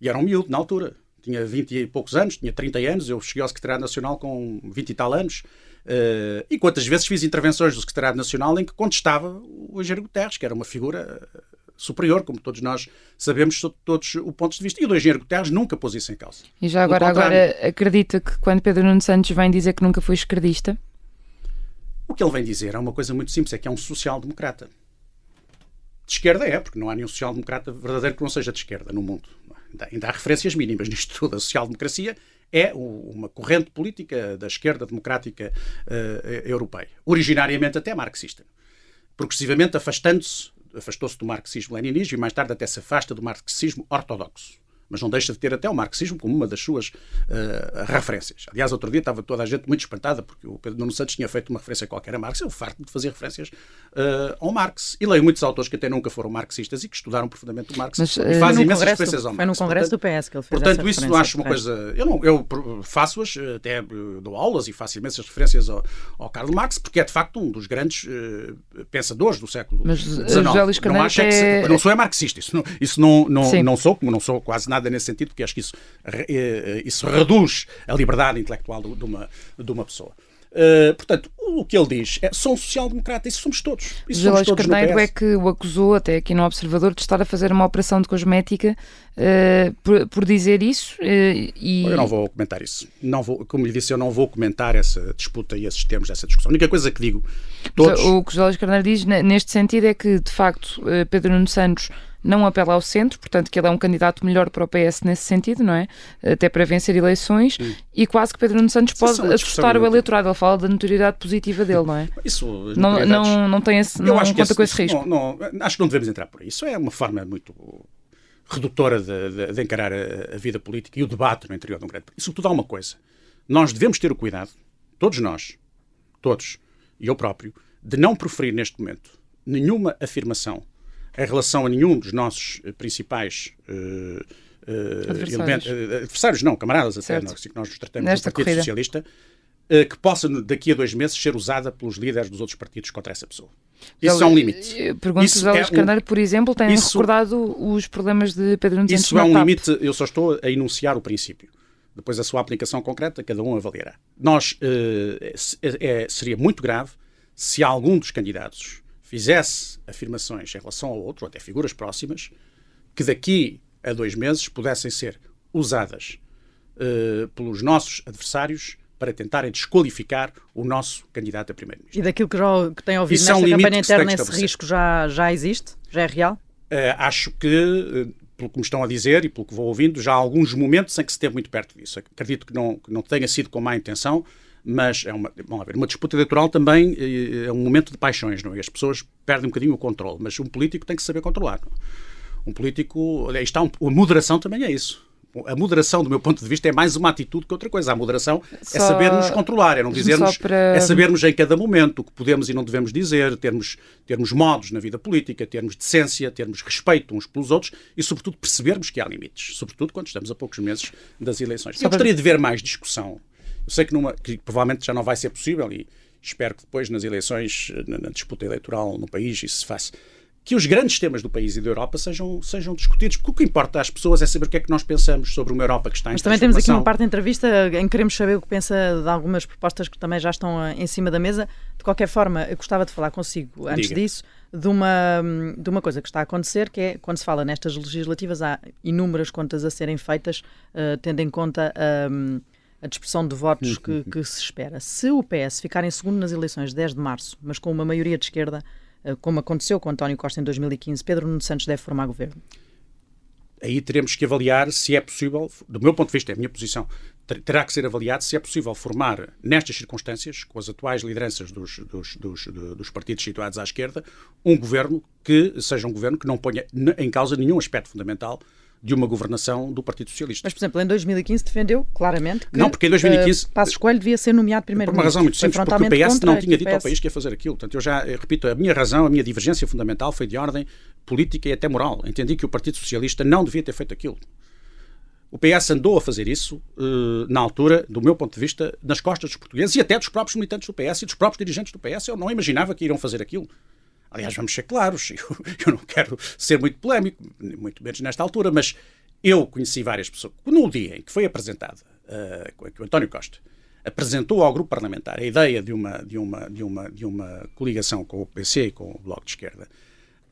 [SPEAKER 2] E era um miúdo na altura. Tinha 20 e poucos anos, tinha 30 anos, eu cheguei ao Secretariado Nacional com 20 e tal anos. Uh, e quantas vezes fiz intervenções do Secretariado Nacional em que contestava o engenheiro Guterres, que era uma figura superior, como todos nós sabemos, sob todos os pontos de vista. E o do engenheiro Guterres nunca pôs isso em causa.
[SPEAKER 3] E já agora, agora acredita que quando Pedro Nuno Santos vem dizer que nunca foi esquerdista?
[SPEAKER 2] Que ele vem dizer é uma coisa muito simples, é que é um social-democrata. De esquerda é, porque não há nenhum social-democrata verdadeiro que não seja de esquerda no mundo. Ainda há referências mínimas nisto tudo. A social-democracia é uma corrente política da esquerda democrática uh, europeia, originariamente até marxista. Progressivamente afastando-se, afastou-se do marxismo-leninismo e mais tarde até se afasta do marxismo ortodoxo. Mas não deixa de ter até o marxismo como uma das suas uh, referências. Aliás, outro dia estava toda a gente muito espantada porque o Pedro Nuno Santos tinha feito uma referência qualquer a Marx. Eu farto de fazer referências uh, ao Marx. E leio muitos autores que até nunca foram marxistas e que estudaram profundamente o Marx
[SPEAKER 1] mas, e fazem imensas referências ao Marx. Foi no Congresso portanto, do PS que ele fez
[SPEAKER 2] Portanto, isso acho uma coisa... Eu, não, eu faço-as, até dou aulas e faço imensas referências ao, ao Karl Marx, porque é de facto um dos grandes uh, pensadores do século XIX. Não, acho é... que, não sou é marxista, isso não, isso não, não, não sou, como não sou quase nada nesse sentido, porque acho que isso, eh, isso reduz a liberdade intelectual de uma, de uma pessoa. Uh, portanto, o que ele diz é são social-democrata, isso somos todos. Isso
[SPEAKER 3] José Luís Carneiro é que o acusou, até aqui no Observador, de estar a fazer uma operação de cosmética uh, por, por, dizer isso. Uh, e...
[SPEAKER 2] Eu não vou comentar isso. Não vou, como lhe disse, eu não vou comentar essa disputa e esses termos dessa discussão. A única coisa que digo. Todos...
[SPEAKER 3] O que José Luís Carneiro diz neste sentido é que, de facto, Pedro Nuno Santos não apela ao centro, portanto que ele é um candidato melhor para o PS nesse sentido, não é? Até para vencer eleições Sim. e quase que Pedro Nuno Santos pode assustar o eleitorado. Ele fala da notoriedade positiva dele, não é?
[SPEAKER 2] Isso,
[SPEAKER 3] não, não, não tem esse, não conta esse, com esse risco.
[SPEAKER 2] Não, não, acho que não devemos entrar por aí. Isso é uma forma muito redutora de, de, de encarar a, a, vida política e o debate no interior de um grande país. E sobretudo há uma coisa. Nós devemos ter o cuidado, todos nós, todos, e eu próprio, de não proferir neste momento nenhuma afirmação em relação a nenhum dos nossos eh, principais uh, uh, adversários. Elementos, adversários, não, camaradas até, nós, assim que nós nos tratamos Nesta do Partido corrida. Socialista, que possa daqui a dois meses ser usada pelos líderes dos outros partidos contra essa pessoa. Isso é um limite.
[SPEAKER 3] Pergunto-vos ao Luís Carneiro, por exemplo, tem isso, recordado os problemas de Pedro Nunes
[SPEAKER 2] Isso é um limite, eu só estou a enunciar o princípio. Depois a sua aplicação concreta, cada um avaliará. Nós, é, seria muito grave se algum dos candidatos fizesse afirmações em relação ao outro, ou até figuras próximas, que daqui a dois meses pudessem ser usadas uh, pelos nossos adversários para tentarem desqualificar o nosso candidato a primeiro-ministro.
[SPEAKER 1] E daquilo que, já, que tem ouvido Isso nesta é um campanha interna, esse risco já, já existe? Já é real?
[SPEAKER 2] Uh, acho que, uh, pelo que me estão a dizer e pelo que vou ouvindo, já há alguns momentos em que se esteve muito perto disso. Acredito que não, que não tenha sido com má intenção, mas é uma, vamos ver, uma disputa eleitoral também eh, é um momento de paixões, não é? As pessoas perdem um bocadinho o controle, mas um político tem que saber controlar. Um político, aí está, um, a moderação também é isso. A moderação, do meu ponto de vista, é mais uma atitude que outra coisa. A moderação é Só... é sabermos controlar, é não dizermos, para... é sabermos em cada momento o que podemos e não devemos dizer, termos, termos modos na vida política, termos decência, termos respeito uns pelos outros e, sobretudo, percebermos que há limites, sobretudo quando estamos a poucos meses das eleições. Eu gostaria de ver mais discussão eu sei que, numa, que provavelmente já não vai ser possível e espero que depois nas eleições, na, na disputa eleitoral no país, isso se faça que os grandes temas do país e da Europa sejam, sejam discutidos, porque o que importa às pessoas é saber o que é que nós pensamos sobre uma Europa que está em
[SPEAKER 1] Mas também temos aqui uma parte da entrevista em que queremos saber o que pensa de algumas propostas que também já estão eh, em cima da mesa. De qualquer forma, eu gostava de falar consigo, antes Diga. disso, de uma, de uma coisa que está a acontecer, que é quando se fala nestas legislativas, há inúmeras contas a serem feitas, uh, tendo em conta. Uh, a dispersão de votos que, que, se espera. Se o PS ficar em segundo nas eleições de 10 de março, mas com uma maioria de esquerda, eh, como aconteceu com António Costa em 2015, Pedro Nuno Santos deve formar governo?
[SPEAKER 2] Aí teremos que avaliar se é possível, do meu ponto de vista, é a minha posição, terá que ser avaliado se é possível formar, nestas circunstâncias, com as atuais lideranças dos, dos, dos, dos, partidos situados à esquerda, um governo que seja um governo que não ponha em causa nenhum aspecto fundamental de uma governação do Partido Socialista.
[SPEAKER 1] Mas, por exemplo, em 2015 defendeu claramente que
[SPEAKER 2] não, porque em 2015, uh,
[SPEAKER 1] Passos Coelho devia ser nomeado primeiro
[SPEAKER 2] Por uma razão muito simples, porque o PS não tinha dito ao país que ia fazer aquilo. Portanto, eu já eu repito, a minha razão, a minha divergência fundamental foi de ordem política e até moral. Entendi que o Partido Socialista não devia ter feito aquilo. O PS andou a fazer isso, uh, na altura, do meu ponto de vista, nas costas dos portugueses e até dos próprios militantes do PS e dos próprios dirigentes do PS. Eu não imaginava que iriam fazer aquilo. Aliás, vamos ser claros, eu, eu, não quero ser muito polémico, muito menos nesta altura, mas eu conheci várias pessoas. No dia em que foi apresentada, uh, que o António Costa apresentou ao grupo parlamentar a ideia de uma, de uma, de uma, de uma coligação com o PC e com o Bloco de Esquerda,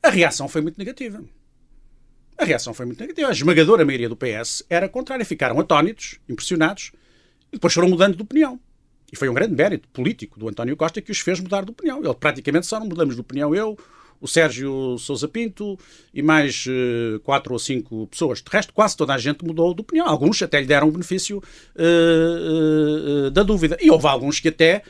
[SPEAKER 2] a reação foi muito negativa. A reação foi muito negativa. A esmagadora maioria do PS era contrária. Ficaram atónitos, impressionados, e depois foram mudando de opinião. E foi um grande mérito político do António Costa que os fez mudar de opinião. Ele praticamente só não mudamos de opinião eu, o Sérgio Sousa Pinto e mais uh, quatro ou cinco pessoas. De resto, quase toda a gente mudou de opinião. Alguns até lhe deram o benefício uh, uh, da dúvida. E houve alguns que até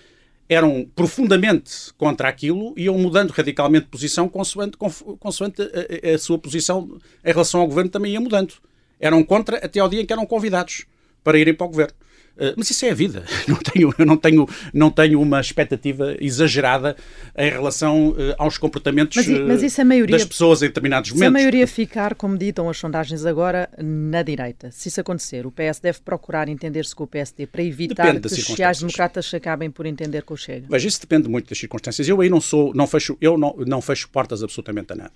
[SPEAKER 2] eram profundamente contra aquilo e iam mudando radicalmente de posição consoante, consoante a, a, a, sua posição em relação ao governo também ia mudando. eram contra até ao dia em que eram convidados para irem para o governo. Uh, mas isso é a vida. Não tenho, eu não tenho, não tenho uma expectativa exagerada em relação uh, aos comportamentos mas, mas maioria, das pessoas em determinados momentos.
[SPEAKER 1] Se a maioria ficar, como ditam as sondagens agora, na direita, se isso acontecer, o PS deve procurar entender-se com o PSD para evitar que os sociais-democratas acabem por entender com o Chega.
[SPEAKER 2] Veja, isso depende muito das circunstâncias. Eu aí não sou, não fecho, eu não, não fecho portas absolutamente a nada.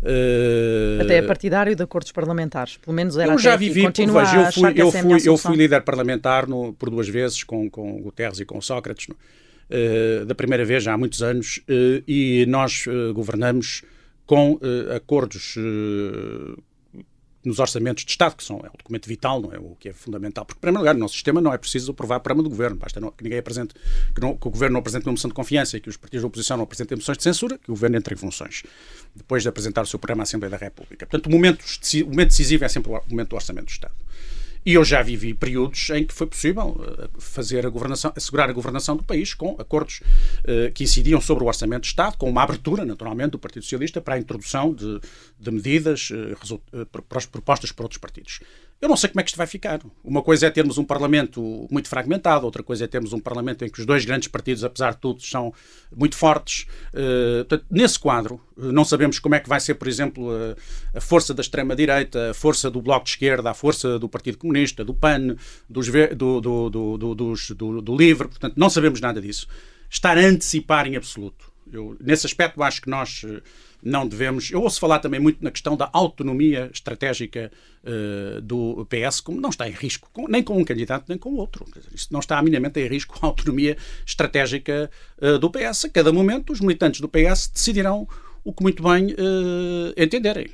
[SPEAKER 1] Uh, até é partidário de acordos parlamentares, pelo menos era
[SPEAKER 2] Eu já vivi, veja, eu fui, eu fui, eu fui líder parlamentar no, por duas vezes com, com o Guterres e com o Sócrates, uh, da primeira vez já há muitos anos, uh, e nós governamos com acordos nos orçamentos de Estado, que são, é um documento vital, não é o que é fundamental. Porque, em primeiro lugar, no nosso sistema não é preciso aprovar programa do governo, basta não, que ninguém apresente, que, não, que, o governo não apresente uma moção de confiança e que os partidos da oposição não apresentem moções de censura, que o governo entre em funções, depois de apresentar o seu programa à Assembleia da República. Portanto, o momento, o momento decisivo é sempre o momento do orçamento do Estado. E eu já vivi períodos em que foi possível eh, fazer a governação, assegurar a governação do país com acordos uh, que incidiam sobre o orçamento de Estado, com uma abertura, naturalmente, do Partido Socialista para a introdução de, de medidas uh, propostas por outros partidos. Eu não sei como é que isto vai ficar. Uma coisa é termos um Parlamento muito fragmentado, outra coisa é termos um Parlamento em que os dois grandes partidos, apesar de tudo, são muito fortes. Portanto, nesse quadro, uh, não sabemos como é que vai ser, por exemplo, uh, a força da extrema-direita, a força do Bloco de Esquerda, a força do Partido Comunista, do PAN, dos, do, do, do, do, do LIVRE. Portanto, não sabemos nada disso. Estar a antecipar em absoluto. Eu, nesse aspecto, acho que nós não devemos. Eu ouço falar também muito na questão da autonomia estratégica uh, do PS, como não está em risco, com, nem com um candidato nem com outro. Isso não está minimamente em risco a autonomia estratégica uh, do PS. A cada momento, os militantes do PS decidirão o que muito bem uh, entenderem.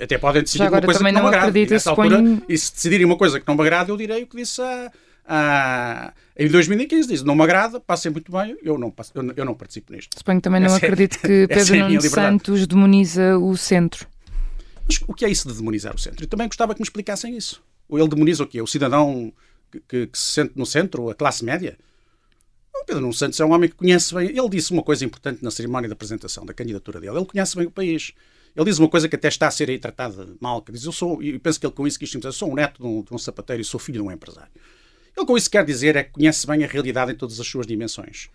[SPEAKER 2] Até podem decidir uma coisa que não, não me agrada. E, nessa altura, põe... e se decidirem uma coisa que não me agrada, eu direi o que disse a ah, em 2015 diz, não me agrada, passem muito bem, eu não, eu, eu não participo nisto.
[SPEAKER 3] Suponho que também não é acredito é, que Pedro é Nuno Santos demoniza o centro.
[SPEAKER 2] Mas o que é isso de demonizar o centro? Eu também gostava que me explicassem isso. Ou ele demoniza o quê? O cidadão que, que, que se sente no centro, a classe média? O Pedro Nuno Santos é um homem que conhece bem. Ele disse uma coisa importante na cerimónia da apresentação da candidatura dele. Ele conhece bem o país. Ele diz uma coisa que até está a ser aí tratada mal, que diz, eu sou, e penso que ele com isso quis dizer, eu sou um neto de um, de um sapateiro e sou filho de um empresário. Ele com isso quer dizer é que conhece bem a realidade em todas as suas dimensões.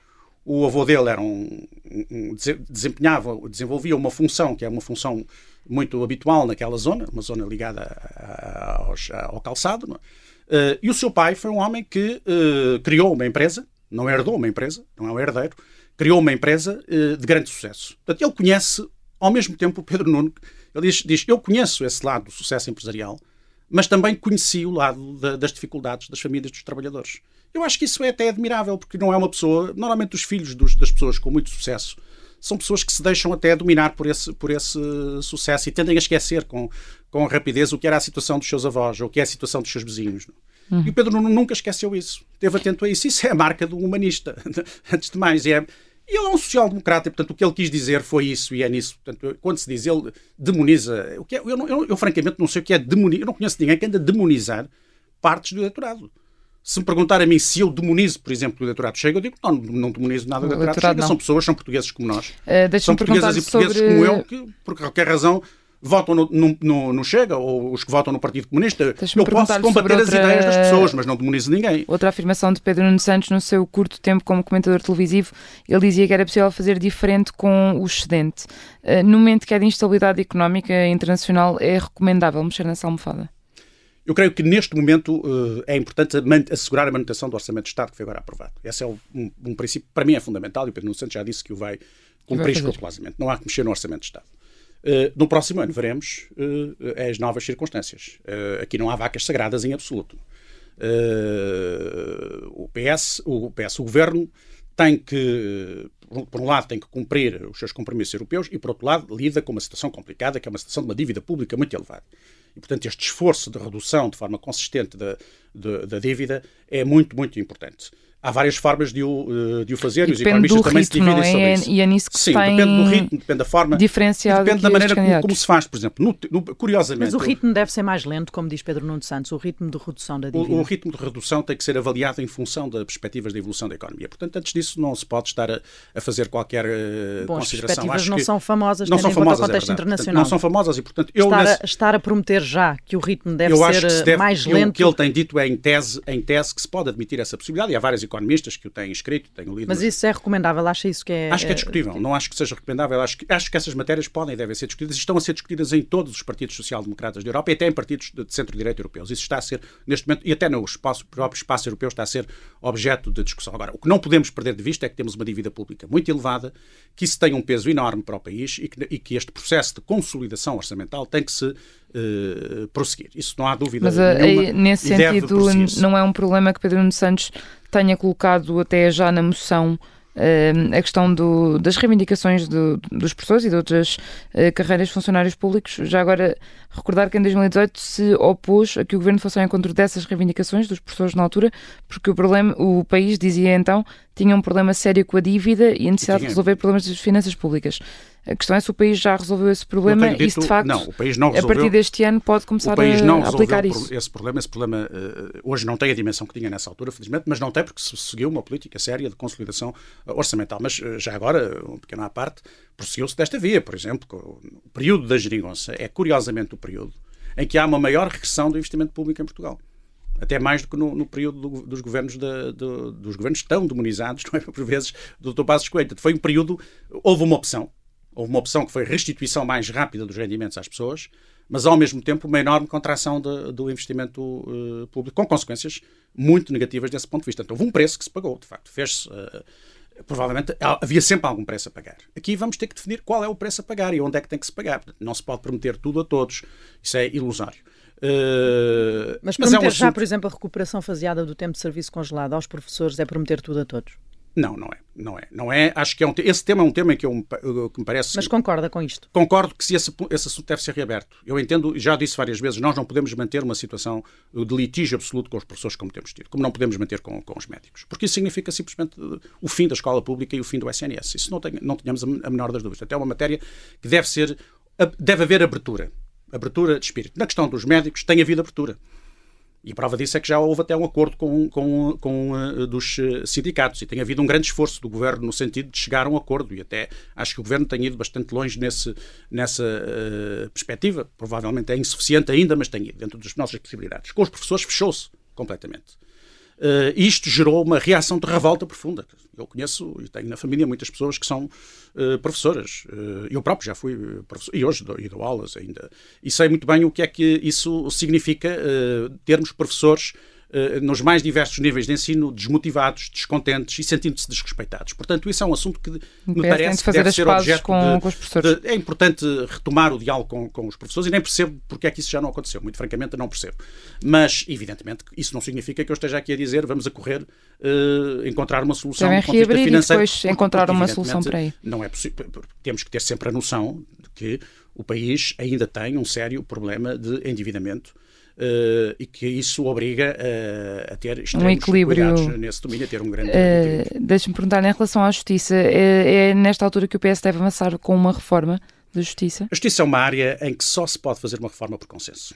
[SPEAKER 2] O avô dele era um, um, desempenhava, desenvolvia uma função que é uma função muito habitual naquela zona, uma zona ligada a, a, ao calçado. Uh, e o seu pai foi um homem que uh, criou uma empresa, não herdou uma empresa, não é um herdeiro, criou uma empresa uh, de grande sucesso. Portanto, ele conhece, ao mesmo tempo, o Pedro Nuno, ele diz, diz eu conheço esse lado do sucesso empresarial, mas também conheci o lado da, das dificuldades das famílias dos trabalhadores. Eu acho que isso é até admirável, porque não é uma pessoa. Normalmente, os filhos dos, das pessoas com muito sucesso são pessoas que se deixam até dominar por esse, por esse sucesso e tendem a esquecer com, com rapidez o que era a situação dos seus avós ou o que é a situação dos seus vizinhos. Uhum. E o Pedro nunca esqueceu isso. Esteve atento a isso. Isso é a marca do humanista, antes de mais. E é, e ele é um social-democrata, portanto, o que ele quis dizer foi isso e é nisso. Portanto, quando se diz ele demoniza, o que é, eu, eu, eu, francamente não sei o que é demonizar, eu não conheço ninguém que anda a demonizar partes do eleitorado. Se me perguntar a mim se eu demonizo, por exemplo, o eleitorado chega, eu digo não, não demonizo nada do eleitorado, chega. Não. São pessoas, são portugueses como nós.
[SPEAKER 3] Uh,
[SPEAKER 2] são portuguesas e portugueses sobre... como eu, que por qualquer razão votam no, no, no, no, Chega ou os que votam no Partido Comunista. Eu posso combater outra... as ideias das pessoas, mas não demonizo ninguém.
[SPEAKER 3] Outra afirmação de Pedro Nuno Santos no seu curto tempo como comentador televisivo, ele dizia que era possível fazer diferente com o excedente. Uh, no momento que é de instabilidade económica internacional, é recomendável mexer nessa almofada?
[SPEAKER 2] Eu creio que neste momento uh, é importante assegurar a manutenção do Orçamento de Estado que foi agora aprovado. Esse é um, um princípio, para mim é fundamental e o Pedro Nuno Santos já disse que o vai cumprir escrupulosamente. Não há que mexer no Orçamento de Estado. Uh, no próximo ano veremos uh, as novas circunstâncias. Uh, aqui não há vacas sagradas em absoluto. o PS, o PS, o governo tem que, por um lado, tem que cumprir os seus compromissos europeus e, por outro lado, lida com uma situação complicada, que é uma situação de uma dívida pública muito elevada. E, portanto, este esforço de redução de forma consistente da, da dívida é muito, muito importante há várias formas de o, eh, de o fazer
[SPEAKER 3] e,
[SPEAKER 2] e os economistas também
[SPEAKER 3] ritmo,
[SPEAKER 2] se dividem
[SPEAKER 3] é?
[SPEAKER 2] sobre isso.
[SPEAKER 3] E é nisso que
[SPEAKER 2] Sim, depende do ritmo, depende da forma.
[SPEAKER 3] Diferenciado
[SPEAKER 2] depende da maneira como, como, se faz, por exemplo. No, no, curiosamente.
[SPEAKER 1] Mas o ritmo deve ser mais lento, como diz Pedro Nuno Santos, o ritmo de redução da dívida.
[SPEAKER 2] O, o, ritmo de redução tem que ser avaliado em função das perspectivas de evolução da economia. Portanto, antes disso, não se pode estar a, a fazer qualquer uh,
[SPEAKER 1] Bom,
[SPEAKER 2] consideração.
[SPEAKER 1] As perspectivas não são famosas,
[SPEAKER 2] não são famosas,
[SPEAKER 1] o contexto
[SPEAKER 2] é
[SPEAKER 1] internacional.
[SPEAKER 2] Portanto, não são famosas e, portanto, eu
[SPEAKER 1] estar,
[SPEAKER 2] nesse...
[SPEAKER 1] a, estar a prometer já que o ritmo deve
[SPEAKER 2] eu
[SPEAKER 1] ser
[SPEAKER 2] acho que se deve,
[SPEAKER 1] mais lento.
[SPEAKER 2] O que ele tem dito é em tese, em tese que se pode admitir essa possibilidade e há vários economistas que o têm escrito, têm lido.
[SPEAKER 1] Mas isso é recomendável? Acha isso que é.
[SPEAKER 2] Acho que é discutível. Não acho que seja recomendável. Acho que, acho que essas matérias podem e devem ser discutidas e estão a ser discutidas em todos os partidos social-democratas da Europa e até em partidos de centro-direita europeus. Isso está a ser, neste momento, e até no espaço, próprio espaço europeu, está a ser objeto de discussão. Agora, o que não podemos perder de vista é que temos uma dívida pública muito elevada, que isso tem um peso enorme para o país e que, e que este processo de consolidação orçamental tem que se uh, prosseguir. Isso não há dúvida
[SPEAKER 3] Mas,
[SPEAKER 2] nenhuma.
[SPEAKER 3] Mas, nesse sentido, não é um problema que Pedro Nuno Santos tenha colocado até já na moção Uh, a questão do, das reivindicações do, dos professores e de outras carreiras de funcionários públicos. Já agora, recordar que em 2018 se opôs a que o governo fosse ao encontro dessas reivindicações dos professores na altura, porque o, problema, o país, dizia então, tinha um problema sério com a dívida e a necessidade de resolver problemas das finanças públicas. A questão é se o país já resolveu esse problema
[SPEAKER 2] dito,
[SPEAKER 3] e se de facto,
[SPEAKER 2] não, o país resolveu,
[SPEAKER 3] a partir deste ano, pode começar
[SPEAKER 2] o país não
[SPEAKER 3] a aplicar
[SPEAKER 2] isso.
[SPEAKER 3] Esse
[SPEAKER 2] problema, esse problema uh, hoje não tem a dimensão que tinha nessa altura, felizmente, mas não tem porque se seguiu uma política séria de consolidação orçamental. Mas uh, já agora, um pequeno à parte, prosseguiu-se desta via. Por exemplo, o período da geringonça é curiosamente o período em que há uma maior regressão do investimento público em Portugal até mais do que no, no período do, dos governos de, de, dos governos tão demonizados, não é, por vezes, do Dr. Passos Coelho. Foi um período, houve uma opção, houve uma opção que foi restituição mais rápida dos rendimentos às pessoas, mas ao mesmo tempo uma enorme contração de, do investimento uh, público, com consequências muito negativas desse ponto de vista. Então houve um preço que se pagou, de facto, fez-se. Uh, provavelmente havia sempre algum preço a pagar. Aqui vamos ter que definir qual é o preço a pagar e onde é que tem que se pagar. Não se pode prometer tudo a todos. Isso é ilusório.
[SPEAKER 1] Uh, mas prometer mas é um já, por exemplo, a recuperação faseada do tempo de serviço congelado aos professores é prometer tudo a todos?
[SPEAKER 2] Não, não é. Não é. Não é. Acho que é um esse tema é um tema que, eu, que me parece.
[SPEAKER 1] Mas concorda com isto?
[SPEAKER 2] Concordo que se esse, esse assunto deve ser reaberto. Eu entendo, já disse várias vezes, nós não podemos manter uma situação de litígio absoluto com os professores como temos tido, como não podemos manter com, com os médicos. Porque isso significa simplesmente o fim da escola pública e o fim do SNS. Isso não, tem, não tenhamos a menor das dúvidas. Até é uma matéria que deve ser. Deve haver abertura. Abertura de espírito. Na questão dos médicos, tem havido abertura. E a prova disso é que já houve até um acordo com, com, com uh, dos eh, sindicatos e tem havido um grande esforço do governo no sentido de chegar a um acordo e até acho que o governo tem ido bastante longe nesse, nessa uh, perspectiva. Provavelmente é insuficiente ainda, mas tem ido dentro das nossas possibilidades. Com os professores fechou-se completamente. Uh, isto gerou uma reação de revolta profunda. Eu conheço e tenho na família muitas pessoas que são uh, professoras. Uh, eu próprio já fui professor e hoje dou, e dou aulas ainda. E sei muito bem o que é que isso significa termos professores nos mais diversos níveis de ensino, desmotivados, descontentes e sentindo-se desrespeitados. Portanto, isso é um assunto que me parece que deve ser objeto
[SPEAKER 3] com,
[SPEAKER 2] de,
[SPEAKER 3] com os professores.
[SPEAKER 2] De, é importante retomar o diálogo com, com, os professores e nem percebo porque é que isso já não aconteceu. Muito francamente, não percebo. Mas, evidentemente, isso não significa que eu esteja aqui a dizer vamos a correr uh, encontrar uma solução
[SPEAKER 3] Devem reabrir e depois encontrar uma solução para aí.
[SPEAKER 2] Não é possível. Temos que ter sempre a noção de que o país ainda tem um sério problema de endividamento Uh, e que isso obriga uh, a ter
[SPEAKER 3] um equilíbrio
[SPEAKER 2] nesse domínio, a ter um grande uh,
[SPEAKER 3] Deixe-me perguntar, em relação à justiça, é, é, nesta altura que o PS deve avançar com uma reforma da justiça?
[SPEAKER 2] A justiça é uma área em que só se pode fazer uma reforma por consenso.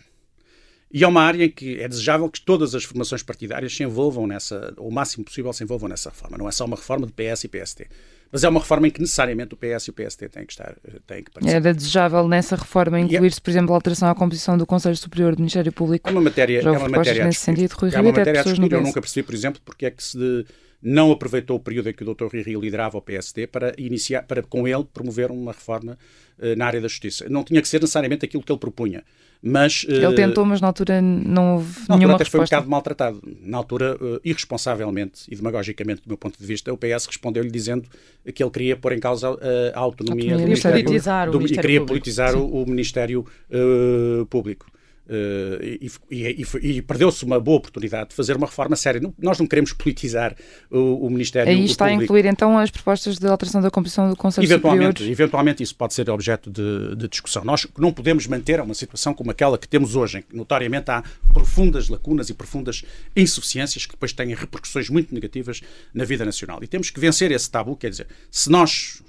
[SPEAKER 2] E é uma área em que é desejável que todas as formações partidárias se envolvam nessa, o máximo possível se envolvam nessa reforma. Não é só uma reforma de PS e PST. Mas é uma reforma em que necessariamente o PS e o PST têm que estar, eh, têm que participar.
[SPEAKER 3] Era desejável nessa reforma incluir-se, por exemplo, a alteração à composição do Conselho Superior do Ministério Público?
[SPEAKER 2] É uma matéria,
[SPEAKER 3] Já
[SPEAKER 2] é uma matéria
[SPEAKER 3] nesse sentido, Rui
[SPEAKER 2] é uma matéria a discutir. Eu nunca percebi, por exemplo, porque é que se não aproveitou o período em que o Dr. Rui Rio liderava o PSD para iniciar, para com ele promover uma reforma uh, na área da justiça. Não tinha que ser necessariamente aquilo que ele propunha. Mas,
[SPEAKER 3] ele uh, tentou, mas na altura não houve
[SPEAKER 2] na
[SPEAKER 3] nenhuma
[SPEAKER 2] até
[SPEAKER 3] resposta.
[SPEAKER 2] foi um bocado maltratado. Na altura, uh, irresponsavelmente e demagogicamente, do meu ponto de vista, o PS respondeu-lhe dizendo que ele queria pôr em causa a autonomia,
[SPEAKER 1] autonomia do Ministério, politizar
[SPEAKER 2] do,
[SPEAKER 1] Ministério
[SPEAKER 2] e queria politizar o, o, Ministério uh, Público. Uh, e, e, e, e perdeu-se uma boa oportunidade de fazer uma reforma séria. Não, nós não queremos politizar o, o Ministério
[SPEAKER 3] Aí está
[SPEAKER 2] Público.
[SPEAKER 3] a incluir então as propostas de alteração da composição do Conselho
[SPEAKER 2] eventualmente,
[SPEAKER 3] Superior?
[SPEAKER 2] Eventualmente isso pode ser objeto de, de, discussão. Nós não podemos manter uma situação como aquela que temos hoje, em que notoriamente há profundas lacunas e profundas insuficiências que depois têm repercussões muito negativas na vida nacional. E temos que vencer esse tabu, quer dizer, se nós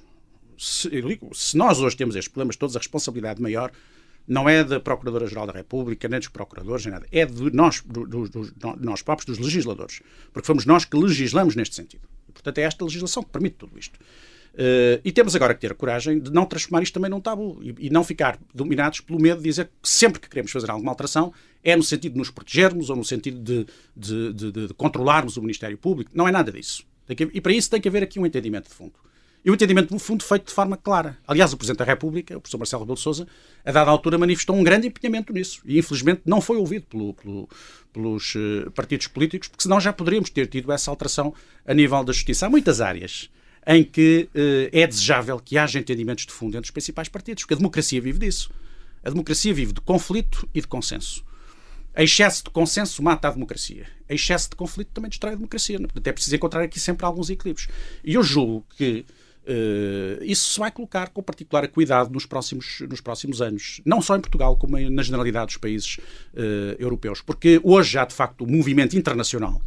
[SPEAKER 2] se, se nós hoje temos estes problemas todos, a responsabilidade maior não é da Procuradora-Geral da República, nem dos procuradores, nem nada. É de nós, do, do, do, nós próprios, dos legisladores. Porque fomos nós que legislamos neste sentido. E, portanto, é esta legislação que permite tudo isto. Uh, e temos agora que ter a coragem de não transformar isto também num tabu e, e, não ficar dominados pelo medo de dizer que sempre que queremos fazer alguma alteração é no sentido de nos protegermos ou no sentido de, de, de, de controlarmos o Ministério Público. Não é nada disso. Que, e para isso tem que haver aqui um entendimento de fundo. E o entendimento, no fundo, feito de forma clara. Aliás, o Presidente da República, o professor Marcelo Rebelo de Sousa, a dada altura manifestou um grande empenhamento nisso. E, infelizmente, não foi ouvido pelo, pelo, pelos uh, partidos políticos, porque senão já poderíamos ter tido essa alteração a nível da justiça. Há muitas áreas em que uh, é desejável que haja entendimentos de fundo entre os principais partidos, porque a democracia vive disso. A democracia vive de conflito e de consenso. A excesso de consenso mata a democracia. A excesso de conflito também destrói a democracia. Portanto, é preciso encontrar aqui sempre alguns equilíbrios. E eu julgo que Uh, isso se vai colocar com particular cuidado nos próximos, nos próximos anos, não só em Portugal, como na generalidade dos países uh, europeus. Porque hoje há, de facto, um movimento internacional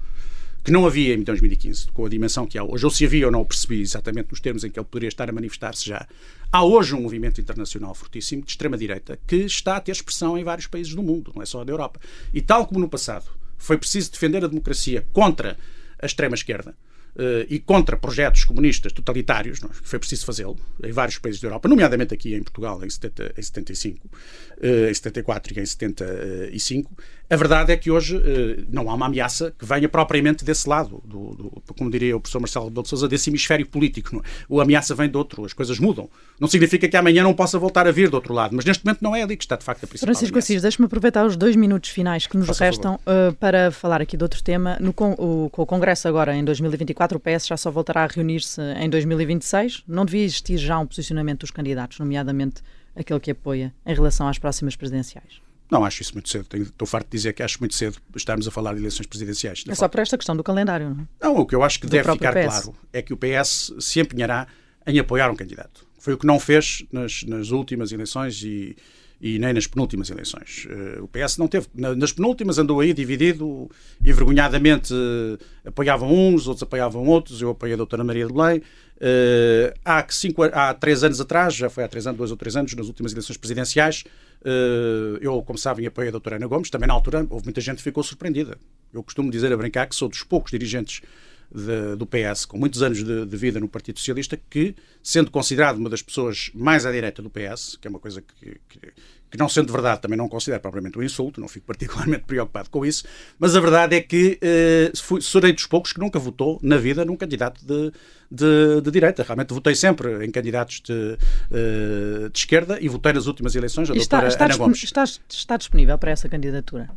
[SPEAKER 2] que não havia em 2015, com a dimensão que há hoje. Ou se havia, eu não percebi exatamente nos termos em que ele poderia estar a manifestar-se já. Há hoje um movimento internacional fortíssimo de extrema-direita que está a ter expressão em vários países do mundo, não é só da Europa. E tal como no passado foi preciso defender a democracia contra a extrema-esquerda, e contra projetos comunistas totalitários, não, é? foi preciso fazê-lo em vários países da Europa, nomeadamente aqui em Portugal em, 70, em 75, uh, em 74 e em 75. A verdade é que hoje uh, não há uma ameaça que venha propriamente desse lado, do, do, como diria o professor Marcelo Rebelo de Sousa, desse hemisfério político. Não é? A ameaça vem de outro, as coisas mudam. Não significa que amanhã não possa voltar a vir do outro lado, mas neste momento não é ali que está de facto a principal
[SPEAKER 1] Francisco Assis, deixe-me aproveitar os dois minutos finais que nos Faça restam para falar aqui de outro tema. No, o, com o Congresso agora em 2024, 2024, o PS já só voltará a reunir-se em 2026. Não devia existir já um posicionamento dos candidatos, nomeadamente aquele que apoia, em relação às próximas presidenciais?
[SPEAKER 2] Não, acho isso muito cedo. Estou farto de dizer que acho muito cedo estarmos a falar de eleições presidenciais.
[SPEAKER 1] É só por esta questão do calendário, não
[SPEAKER 2] é? Não, o que eu acho que do deve ficar PS. claro é que o PS se empenhará em apoiar um candidato. Foi o que não fez nas, nas últimas eleições e, e nem nas penúltimas eleições. Uh, o PS não teve. nas penúltimas andou aí dividido e vergonhadamente uh, apoiavam uns, outros apoiavam outros. Eu apoiei a doutora Maria de Belém. Uh, há, cinco, há três anos atrás, já foi há três anos, dois ou três anos, nas últimas eleições presidenciais, eu, como sabem, apoiei a doutora Ana Gomes. Também na altura houve muita gente que ficou surpreendida. Eu costumo dizer a brincar que sou dos poucos dirigentes de, do PS, com muitos anos de, de, vida no Partido Socialista, que, sendo considerado uma das pessoas mais à direita do PS, que é uma coisa que, que, que não sendo verdade, também não considero propriamente um insulto, não fico particularmente preocupado com isso, mas a verdade é que eh, fui, serei dos poucos que nunca votou na vida num candidato de, de, de direita. Realmente votei sempre em candidatos de, uh, de esquerda e votei nas últimas eleições a
[SPEAKER 1] está,
[SPEAKER 2] doutora
[SPEAKER 1] está
[SPEAKER 2] Ana Gomes.
[SPEAKER 1] Está, está disponível para essa candidatura?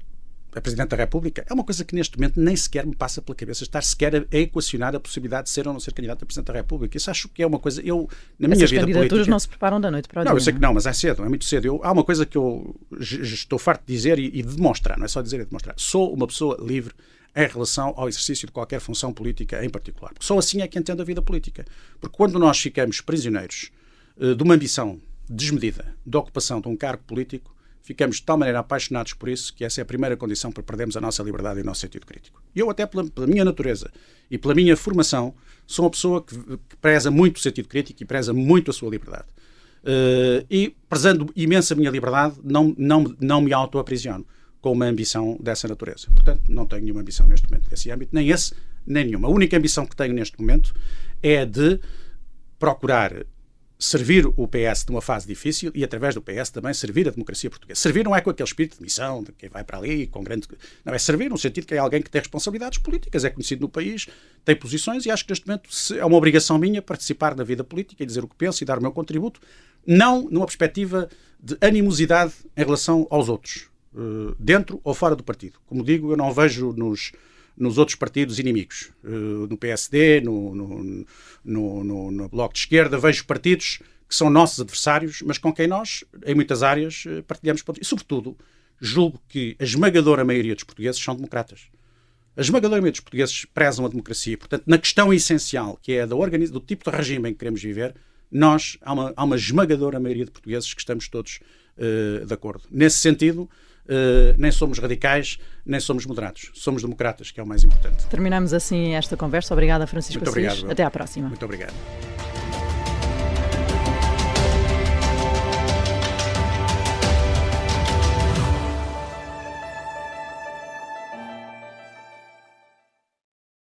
[SPEAKER 2] A Presidente da República, é uma coisa que neste momento nem sequer me passa pela cabeça estar sequer a, equacionar a possibilidade de ser ou não ser candidato a Presidente da República. Isso acho que é uma coisa. Eu, na minha
[SPEAKER 1] Essas
[SPEAKER 2] vida
[SPEAKER 1] candidaturas
[SPEAKER 2] política,
[SPEAKER 1] não se preparam da noite para o
[SPEAKER 2] não,
[SPEAKER 1] dia.
[SPEAKER 2] Não, eu sei que não, mas é cedo, é muito cedo. Eu, há uma coisa que eu estou farto de dizer e, e de demonstrar, não é só dizer, é demonstrar. Sou uma pessoa livre em relação ao exercício de qualquer função política em particular. Porque só assim é que entendo a vida política. Porque quando nós ficamos prisioneiros uh, de uma ambição desmedida de ocupação de um cargo político, ficamos de tal maneira apaixonados por isso que essa é a primeira condição para perdermos a nossa liberdade e o nosso sentido crítico. Eu, até pela, pela, minha natureza e pela minha formação, sou uma pessoa que, que, preza muito o sentido crítico e preza muito a sua liberdade. Uh, e, prezando imensa a minha liberdade, não, não, não me auto-aprisiono com uma ambição dessa natureza. Portanto, não tenho nenhuma ambição neste momento desse âmbito, nem esse, nem nenhuma. A única ambição que tenho neste momento é de procurar servir o PS numa fase difícil e, através do PS, também servir a democracia portuguesa. Servir não é com aquele espírito de missão, de quem vai para ali com grande. Não, é servir no sentido que é alguém que tem responsabilidades políticas, é conhecido no país, tem posições e acho que neste momento é uma obrigação minha participar na vida política e dizer o que penso e dar o meu contributo, não numa perspectiva de animosidade em relação aos outros, eh, dentro ou fora do partido. Como digo, eu não vejo nos nos outros partidos inimigos. Uh, no PSD, no, no, no, no, Bloco de Esquerda, vejo partidos que são nossos adversários, mas com quem nós, em muitas áreas, eh, partilhamos pontos. E, sobretudo, julgo que a esmagadora maioria dos portugueses são democratas. A esmagadora maioria dos portugueses prezam a democracia. Portanto, na questão essencial, que é da do tipo de regime em que queremos viver, nós, há uma, há uma esmagadora maioria de portugueses que estamos todos uh, de acordo. Nesse sentido, uh, nem somos radicais, nem somos moderados. Somos democratas, que é o mais importante.
[SPEAKER 1] Terminamos assim esta conversa. Obrigada, Francisco
[SPEAKER 2] Muito
[SPEAKER 1] Assis.
[SPEAKER 2] obrigado.
[SPEAKER 1] Até à próxima.
[SPEAKER 2] Muito obrigado.